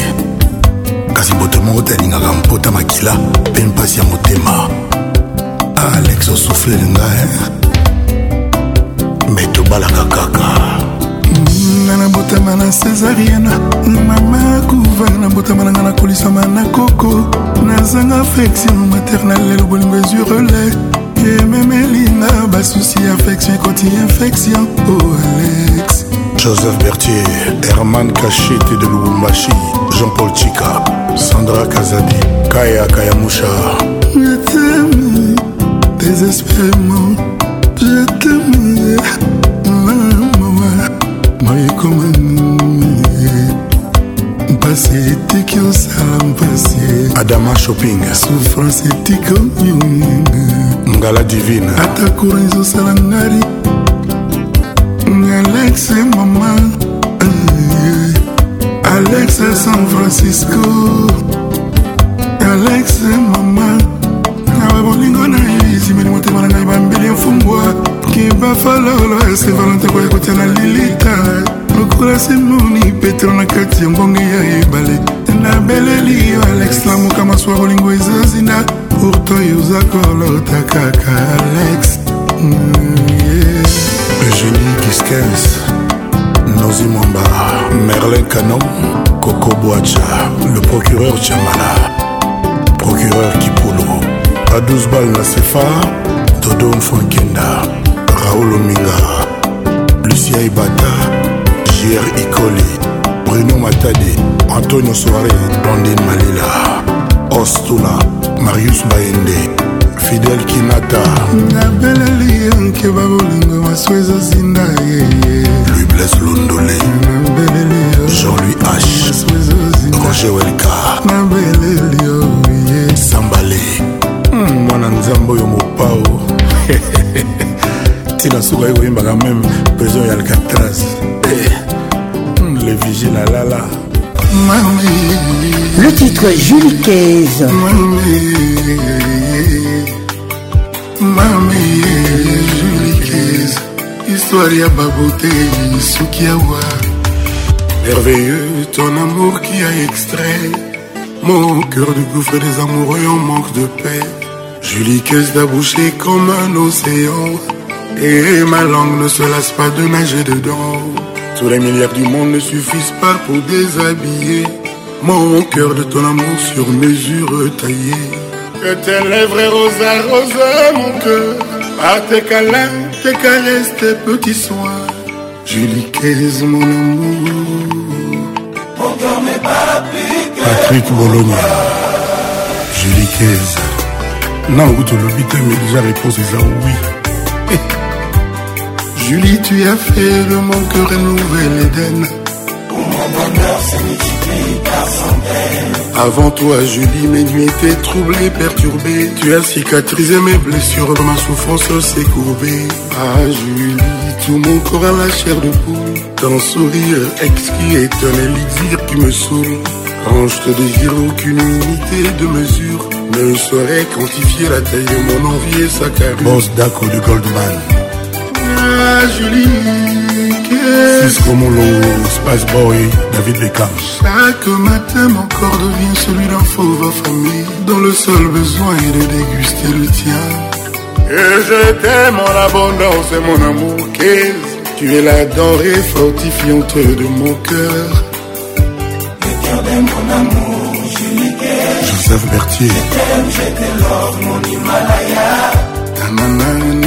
kasi moto moko te alingaka mpota makila mpe mpasi ya motema ah, alex osufleli ngai me tobalaka kaka na nabotama na césarienne mama kuva nabotama na nga na kolisama na koko nazanga affection maternel lelo bolingo ezwi relai ememelinga basusi affection ekoti infection o oh, alex joseph bertier herman kachete de lubumbashi jean-paul chika sandra kazadi kaya kayamusha je t'aime désespérément je t'aime mayekomanu mpasi etiki osa mpasi adama shopping souffrance etiki oninga ngala divine ata koura ezosala ngari alexe mama alexe san francisco alexe mama nawe bolingo na esimeli motema na ngai bambeli efumbwa soki bafalolo esevalante koyakotya na lilita lokola simoni petro na kati ya mbonge ya ebale na beleli yo alex lamoka masuwa bolingo ezazina pourto yoza kolota kaka alex mm, eugénie kiskens nozi mwamba merlin canon coco boacha le procureur chamala procureur kipolo a 12 balles na sefa dodon frankenda raolo minga lucia ebata jr ikoli bruno matade antonio soare blondin malela ostula marius baende fidel kinata nabeleli ye nkeba bolingo maso ezozinda yeye louis bles londole nabeleli yo jean-louis h roger welka nabeleli yo ye sambale hmm, mwana nzambe oyo mopao ntina suka ye même même prison ya alcatraz eh, hmm, le la la. Le titre Julie 15. Mami Julie 15. Histoire ya baboté, Sukiawa. Merveilleux ton amour qui a extrait mon cœur du gouffre des amoureux en manque de paix. Julie Caisse d'aboucher comme un océan. Et ma langue ne se lasse pas de nager dedans. Tous les milliards du monde ne suffisent pas pour déshabiller mon cœur de ton amour sur mesure taillée. Que tes lèvres roses arrosent mon cœur Pas tes câlins, tes caresses, tes petits soins. Julie mon amour. Mon cœur n'est Patrick Bologna. Julie Non, vous te l'obitez, mais déjà réponse est oui. Julie, tu as fait de mon cœur un nouvel Éden. Pour mon bonheur s'est par Avant toi, Julie, mes nuits étaient troublées, perturbées. Tu as cicatrisé mes blessures, ma souffrance s'est courbée. Ah, Julie, tout mon corps a la chair de poule. Ton sourire exquis est un élixir qui me saoule. Quand je te désire, aucune unité de mesure ne saurait quantifier la taille de mon envie et sa carrure. d'un de Goldman. Julie Cisco Molo, Space Boy, David Beckham Chaque matin mon corps devient celui d'un fauve affamé Dont le seul besoin est de déguster le tien Et je t'aime en abondance et mon amour qu'est Tu es la denrée fortifiante de mon cœur Le cœur de mon amour Julie Joseph Berthier Je t'aime, j'étais l'or, mon Himalaya Nanana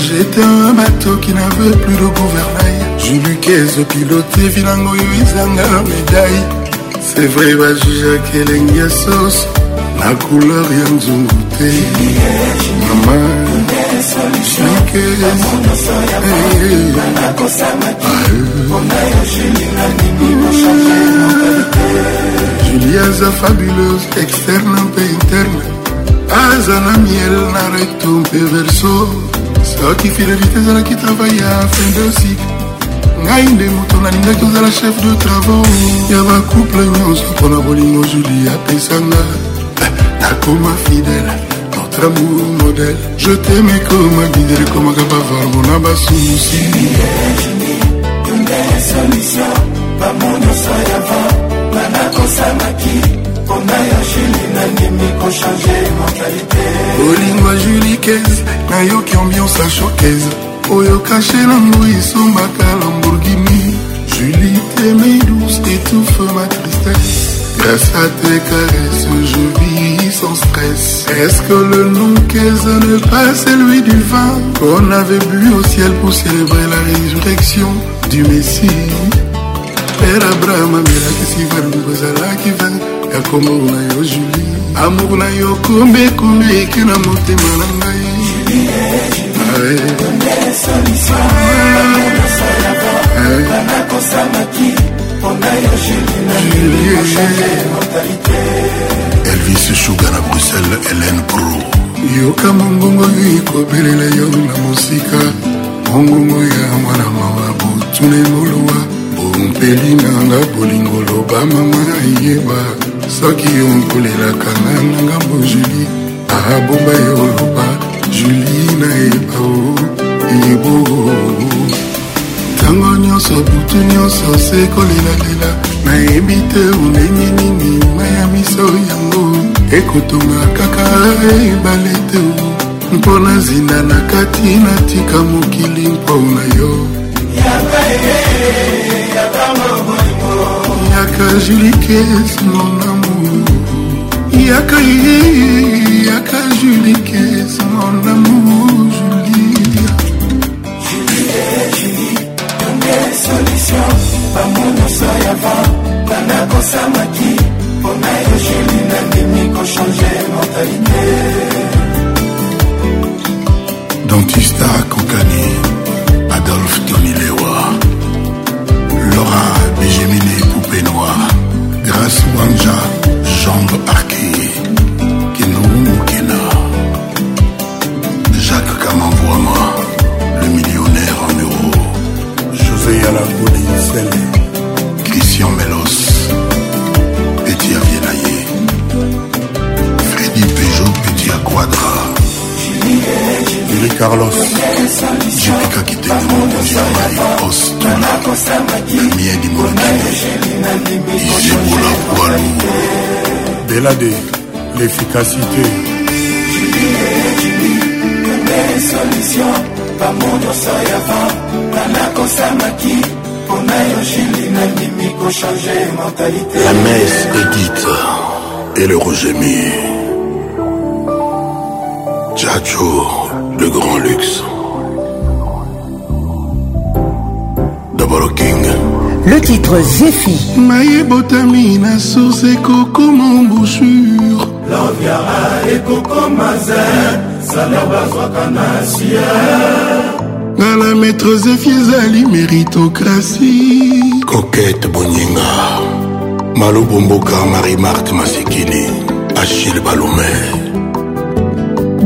j'étais un bateau qui n'avait plus de gouvernail julukezo pilote vinango oyo ezanga médaille c'est vrai bajujaka elengi ya soso na couleur ya nzungu te mama julie aza fabuleuse externe mpe interne azala miel na recto mpe verso soki fidelité ezalaki travail ya fendosik ngai nde moto nalingaki ozala chef de travau ya bacouple nyonso mpona bolingo judi apesanga eh, nakoma fidele notre amour modele je teme koma guide ekomaka bavargo na basusi Solution, pas mon osa yava, manakosangaki olingo julikese nayoki ambiance ya shokese oyo kashelango esombaka lamborghini julie temedus étouffe ma tristesse Grâce à tes caresses, je vis sans stress. Est-ce que le nom qu'est-ce n'est pas celui du vin qu'on avait bu au ciel pour célébrer la résurrection du Messie Père Abraham, Amira, qui s'y va, nous vous qui va. yakomona yo julie amour na yo kombekombe eke na motema na ngai eh. elvis suga na bruxelles helen pro yoka mongongo oyo ekobelela yo na mosika mongongo ya mwana mawa botuna emoluwa bompeli nanga bolingo loba mama na yeba soki onkolelaka na na ngambo julie abomba yo oloba julie nayeba o oh, yebo ntango oh. nyonso butu nyonso se kolelalela nayebi te ondenge nini maya miso yango ekotonga kaka ebale te oh. mpo na zinda na kati natika mokili mpo na yo yaka ye, yaka yaka julie kes mon amour yaka yaka julie kes La messe est dite et le mis. Jacho, le grand luxe. Double King. Le titre Zéphy Maïe botamina sauce et coco m'embouchure. L'enviara et coco mazen. Salabazwa canassière. ngana maître zefi ezali méritocratie kokete boninga malobo mboka marie marte masekili achille balome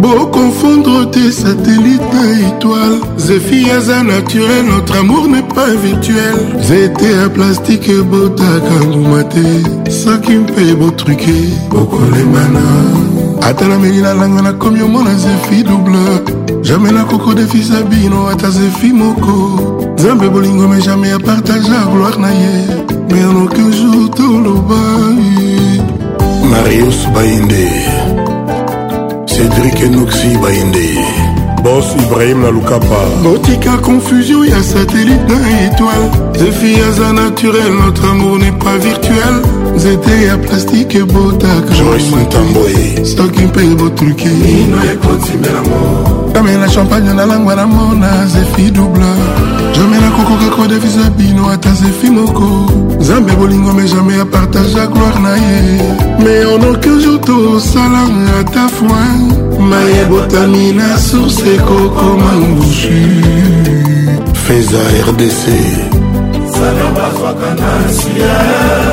boconfondre te satellite na étoile zefi aza naturel notre amour n'est pas virtuel nzete ya plastike ebotaka nguma te soki mpe botruke bokolemana ata nameli na langa nakomi omona zefi double jamai nakoko defisa bino ata zefi moko nzambe bolingo me jamai apartagea gloire na ye mais en aucun jour toloba marius bainde cédrik enoxi bainde bos ibrahim na lukapa botika confusion ya satellite na étoile efi aza naturel notre amour n'est pas virtuel nzete ya plastike botakamboye soki mpe botruke amela champagne na langwa na mona zefi double okoki kodefisa bino ata zefi moko nzambe bolingo me jamai apartage gloire na ye mais on aucun jour tosala ata foin mayebotami na source ekokoma ngusu feza rdc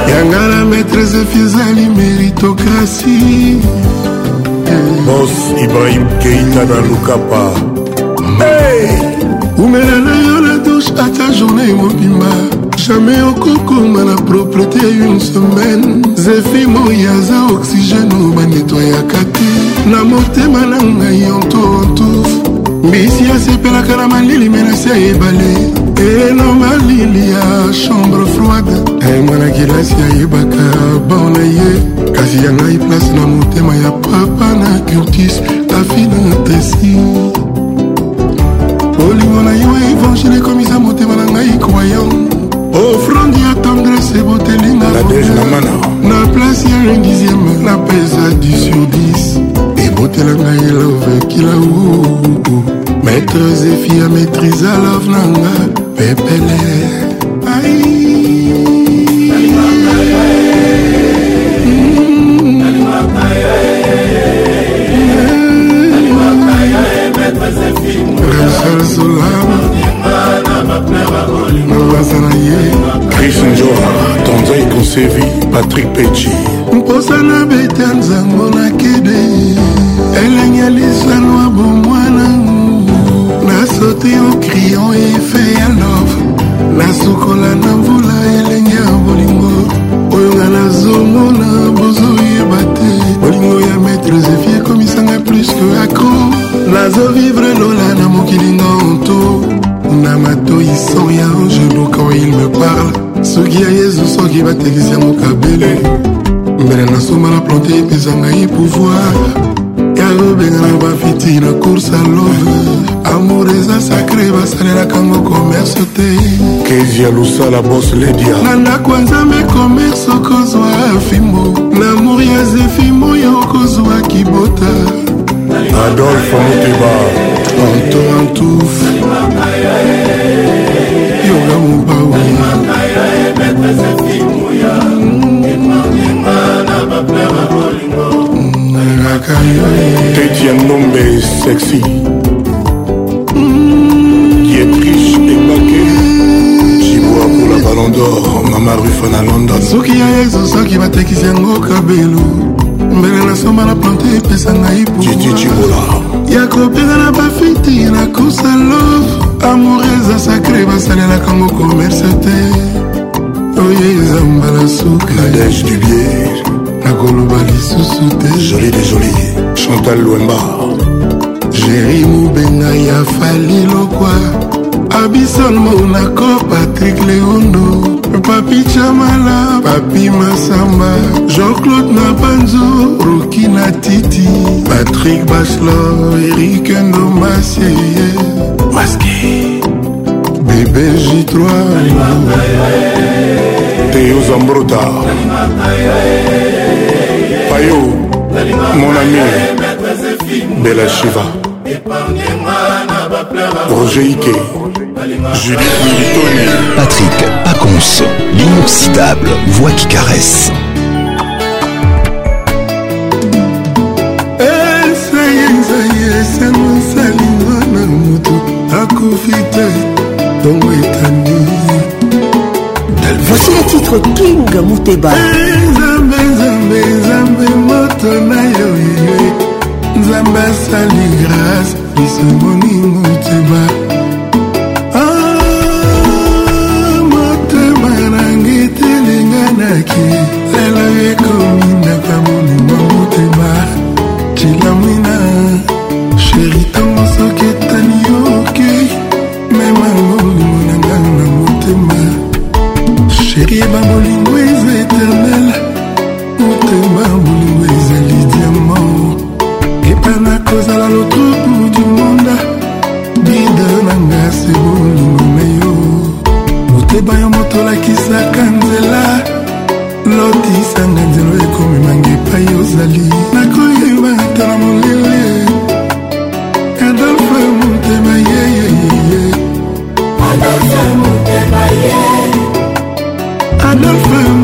yanga na maîtrese fizali méritocratie bos ibrahim keita na lukapa hey! umela na ata journée mobimba jamai okokoma na propreté une semaine zefi moi aza oxygène o banetwayaka te na motema na ngai onto ontouf mbisi asepelaka na malili menasi ya ebale eno malili ya chambre froide mwana kelasi ayebaka bon na ye kasi ya ngai place na motema ya papa na curtis afina tesi bolingo na yo evangile ekomisa motema na ngai croyant ofrande ya tendrese botelinga na place ya un dixième na pesa 10 sur 10 ebotela ngai elove kilau maître zefi ya maîtrise alove na nga pepele ai zolambaza na ye cris njora tonza ekonsevi patrik pechi mposa na beta nzango na kede elengi alisano ya bomwana nasoti okrion efe ya love nasukola na mvula elenge ya bolingo oyo nga nazomona bozoyeba te bolingo ya maître zefie ekomisanga plus que acro nazovivre lola na mokilinga onto na matoi san ya angelo quand il me parle soki ya yezu soki batelisi yango kabele mbele nasomba na plante epesa ngai pouvoir yakobenga na bafiti na course a love amour eza sacre basalelaka ngo commerce te kezia losala bos ledia na ndako ya nzambe commerce okozwa fimbo na mori ya zefi moyo okozwa kibota Adolphe Mouteba Antoine Touffe nasalelaka ngo komerse te oye eza mbala sukaadege du bier nakoloba lisusu te joli de joli chantal lwemba jeri mobenga ya fali lokwa abison monako patrik leondo papi chamala papi masamba jean-claude nabanzo roki na titi patrik baslo erik ndomaseye maske ibelgi 3 teo zambrota payo monami bela shiva roger ike judith militoni patrick pacons l'inoxydable voix qui caresse maître king muteba nzambe nzambe nzambe moto na yo ye nzambe asali grâce lisangoni muteba ah, motema nangi telinganaki lelo ekomi yeba bolingo eza eternel motema bolingo ezali diama epa nakozala lotuku dimonda bida nanga se bolingo na yo moteba yo motolakisaka nzela lotisanga nzelo ekomemanga epai ozali na mon feu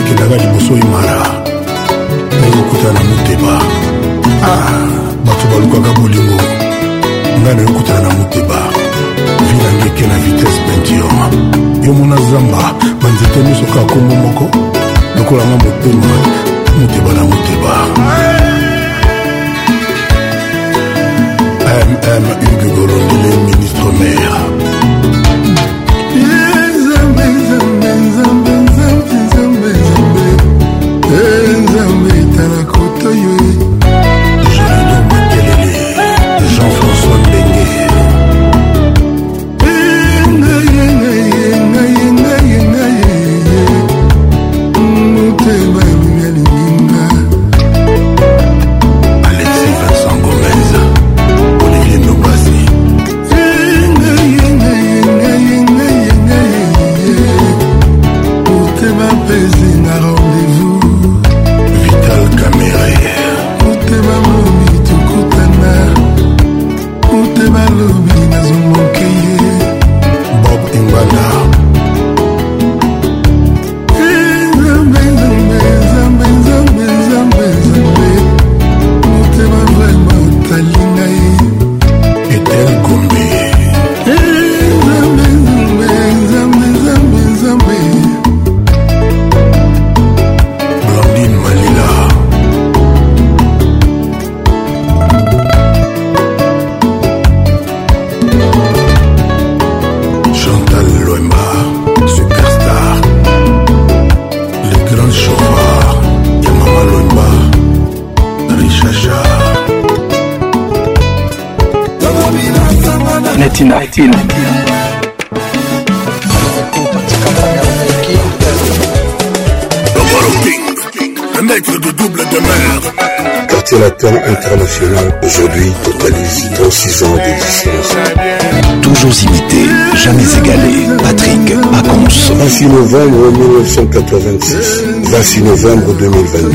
ekendaka liboso imara ndenge okutana na moteba ah, bato balukaka bolingo ngai na yokutana na moteba vilanga eke na vitese pentium yo mona zamba banzete nyonso kaka kombo moko lokolanga motema moteba na moteba mm hugo gorondele ministre maire tina tina maître de double demeure. Quartier latin international, aujourd'hui totalise 36 ans d'existence. Toujours imité, jamais égalé, Patrick Pacons. 26 novembre 1986, 26 novembre 2022.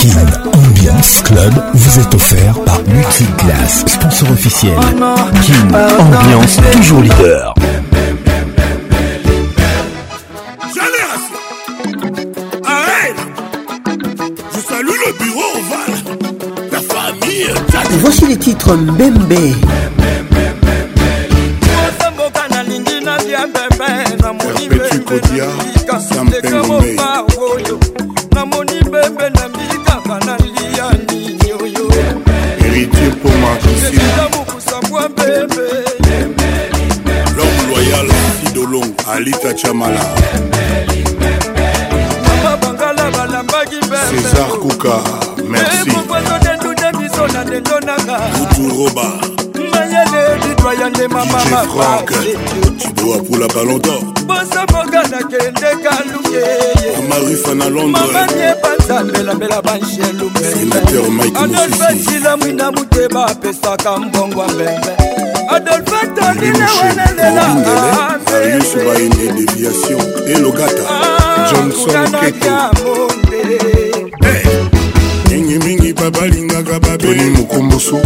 Kian club vous est offert par Multiclass, sponsor officiel. King, ambiance toujours leader. salue le bureau Voici les titres Mbembe. mala bangala balambaki césar kuka merci epokotodendude biso na detonaka uturoba mayele bitwaya ndema mamafrank tiboapula balondor bosaboka nakende kalukeyemamamie banzambelambela banshie lumeadolfesila mwina muteba apesaka mbongwa mbembe adolfe tondina wana lelaayusu baine déviation elogata ah, johnson keto ndenge eh, mingi babalingaka babeli mokomboso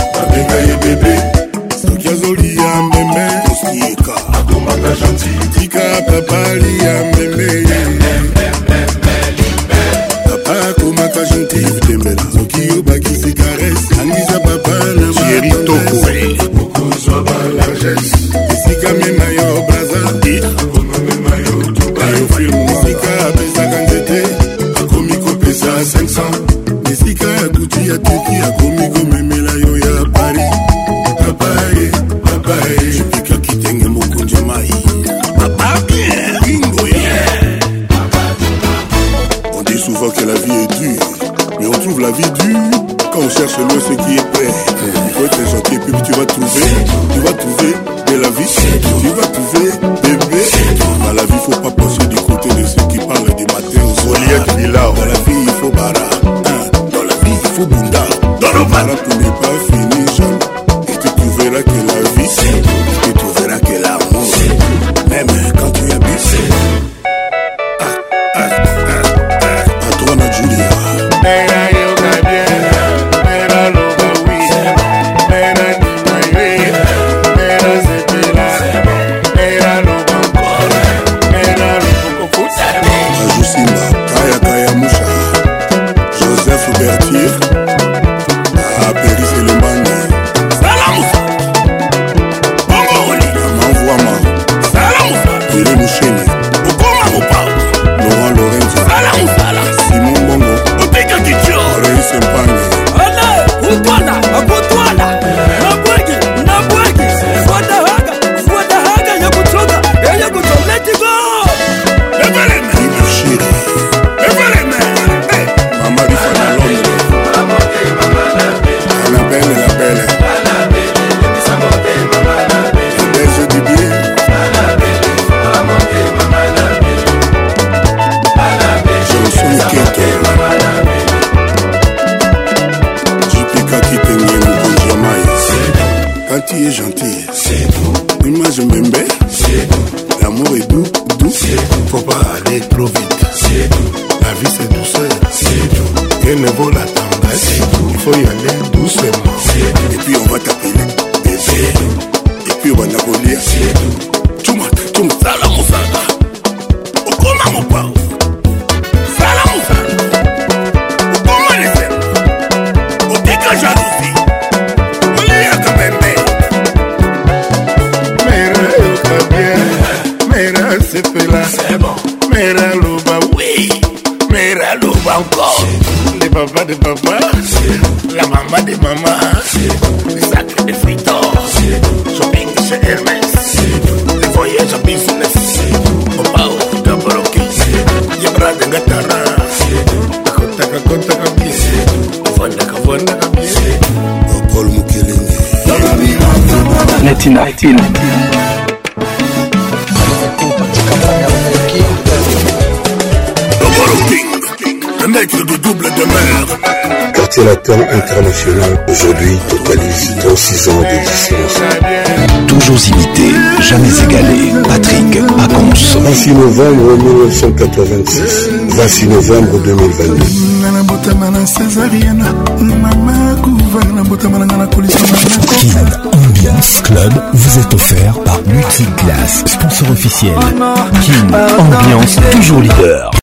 terre international aujourd'hui totalise 36 ans d'existence. Toujours imité, jamais égalé. Patrick Pacons. 26 novembre 1986, 26 novembre 2022. Kin Ambiance Club vous est offert par Multiclass, sponsor officiel. Kin Ambiance, toujours leader.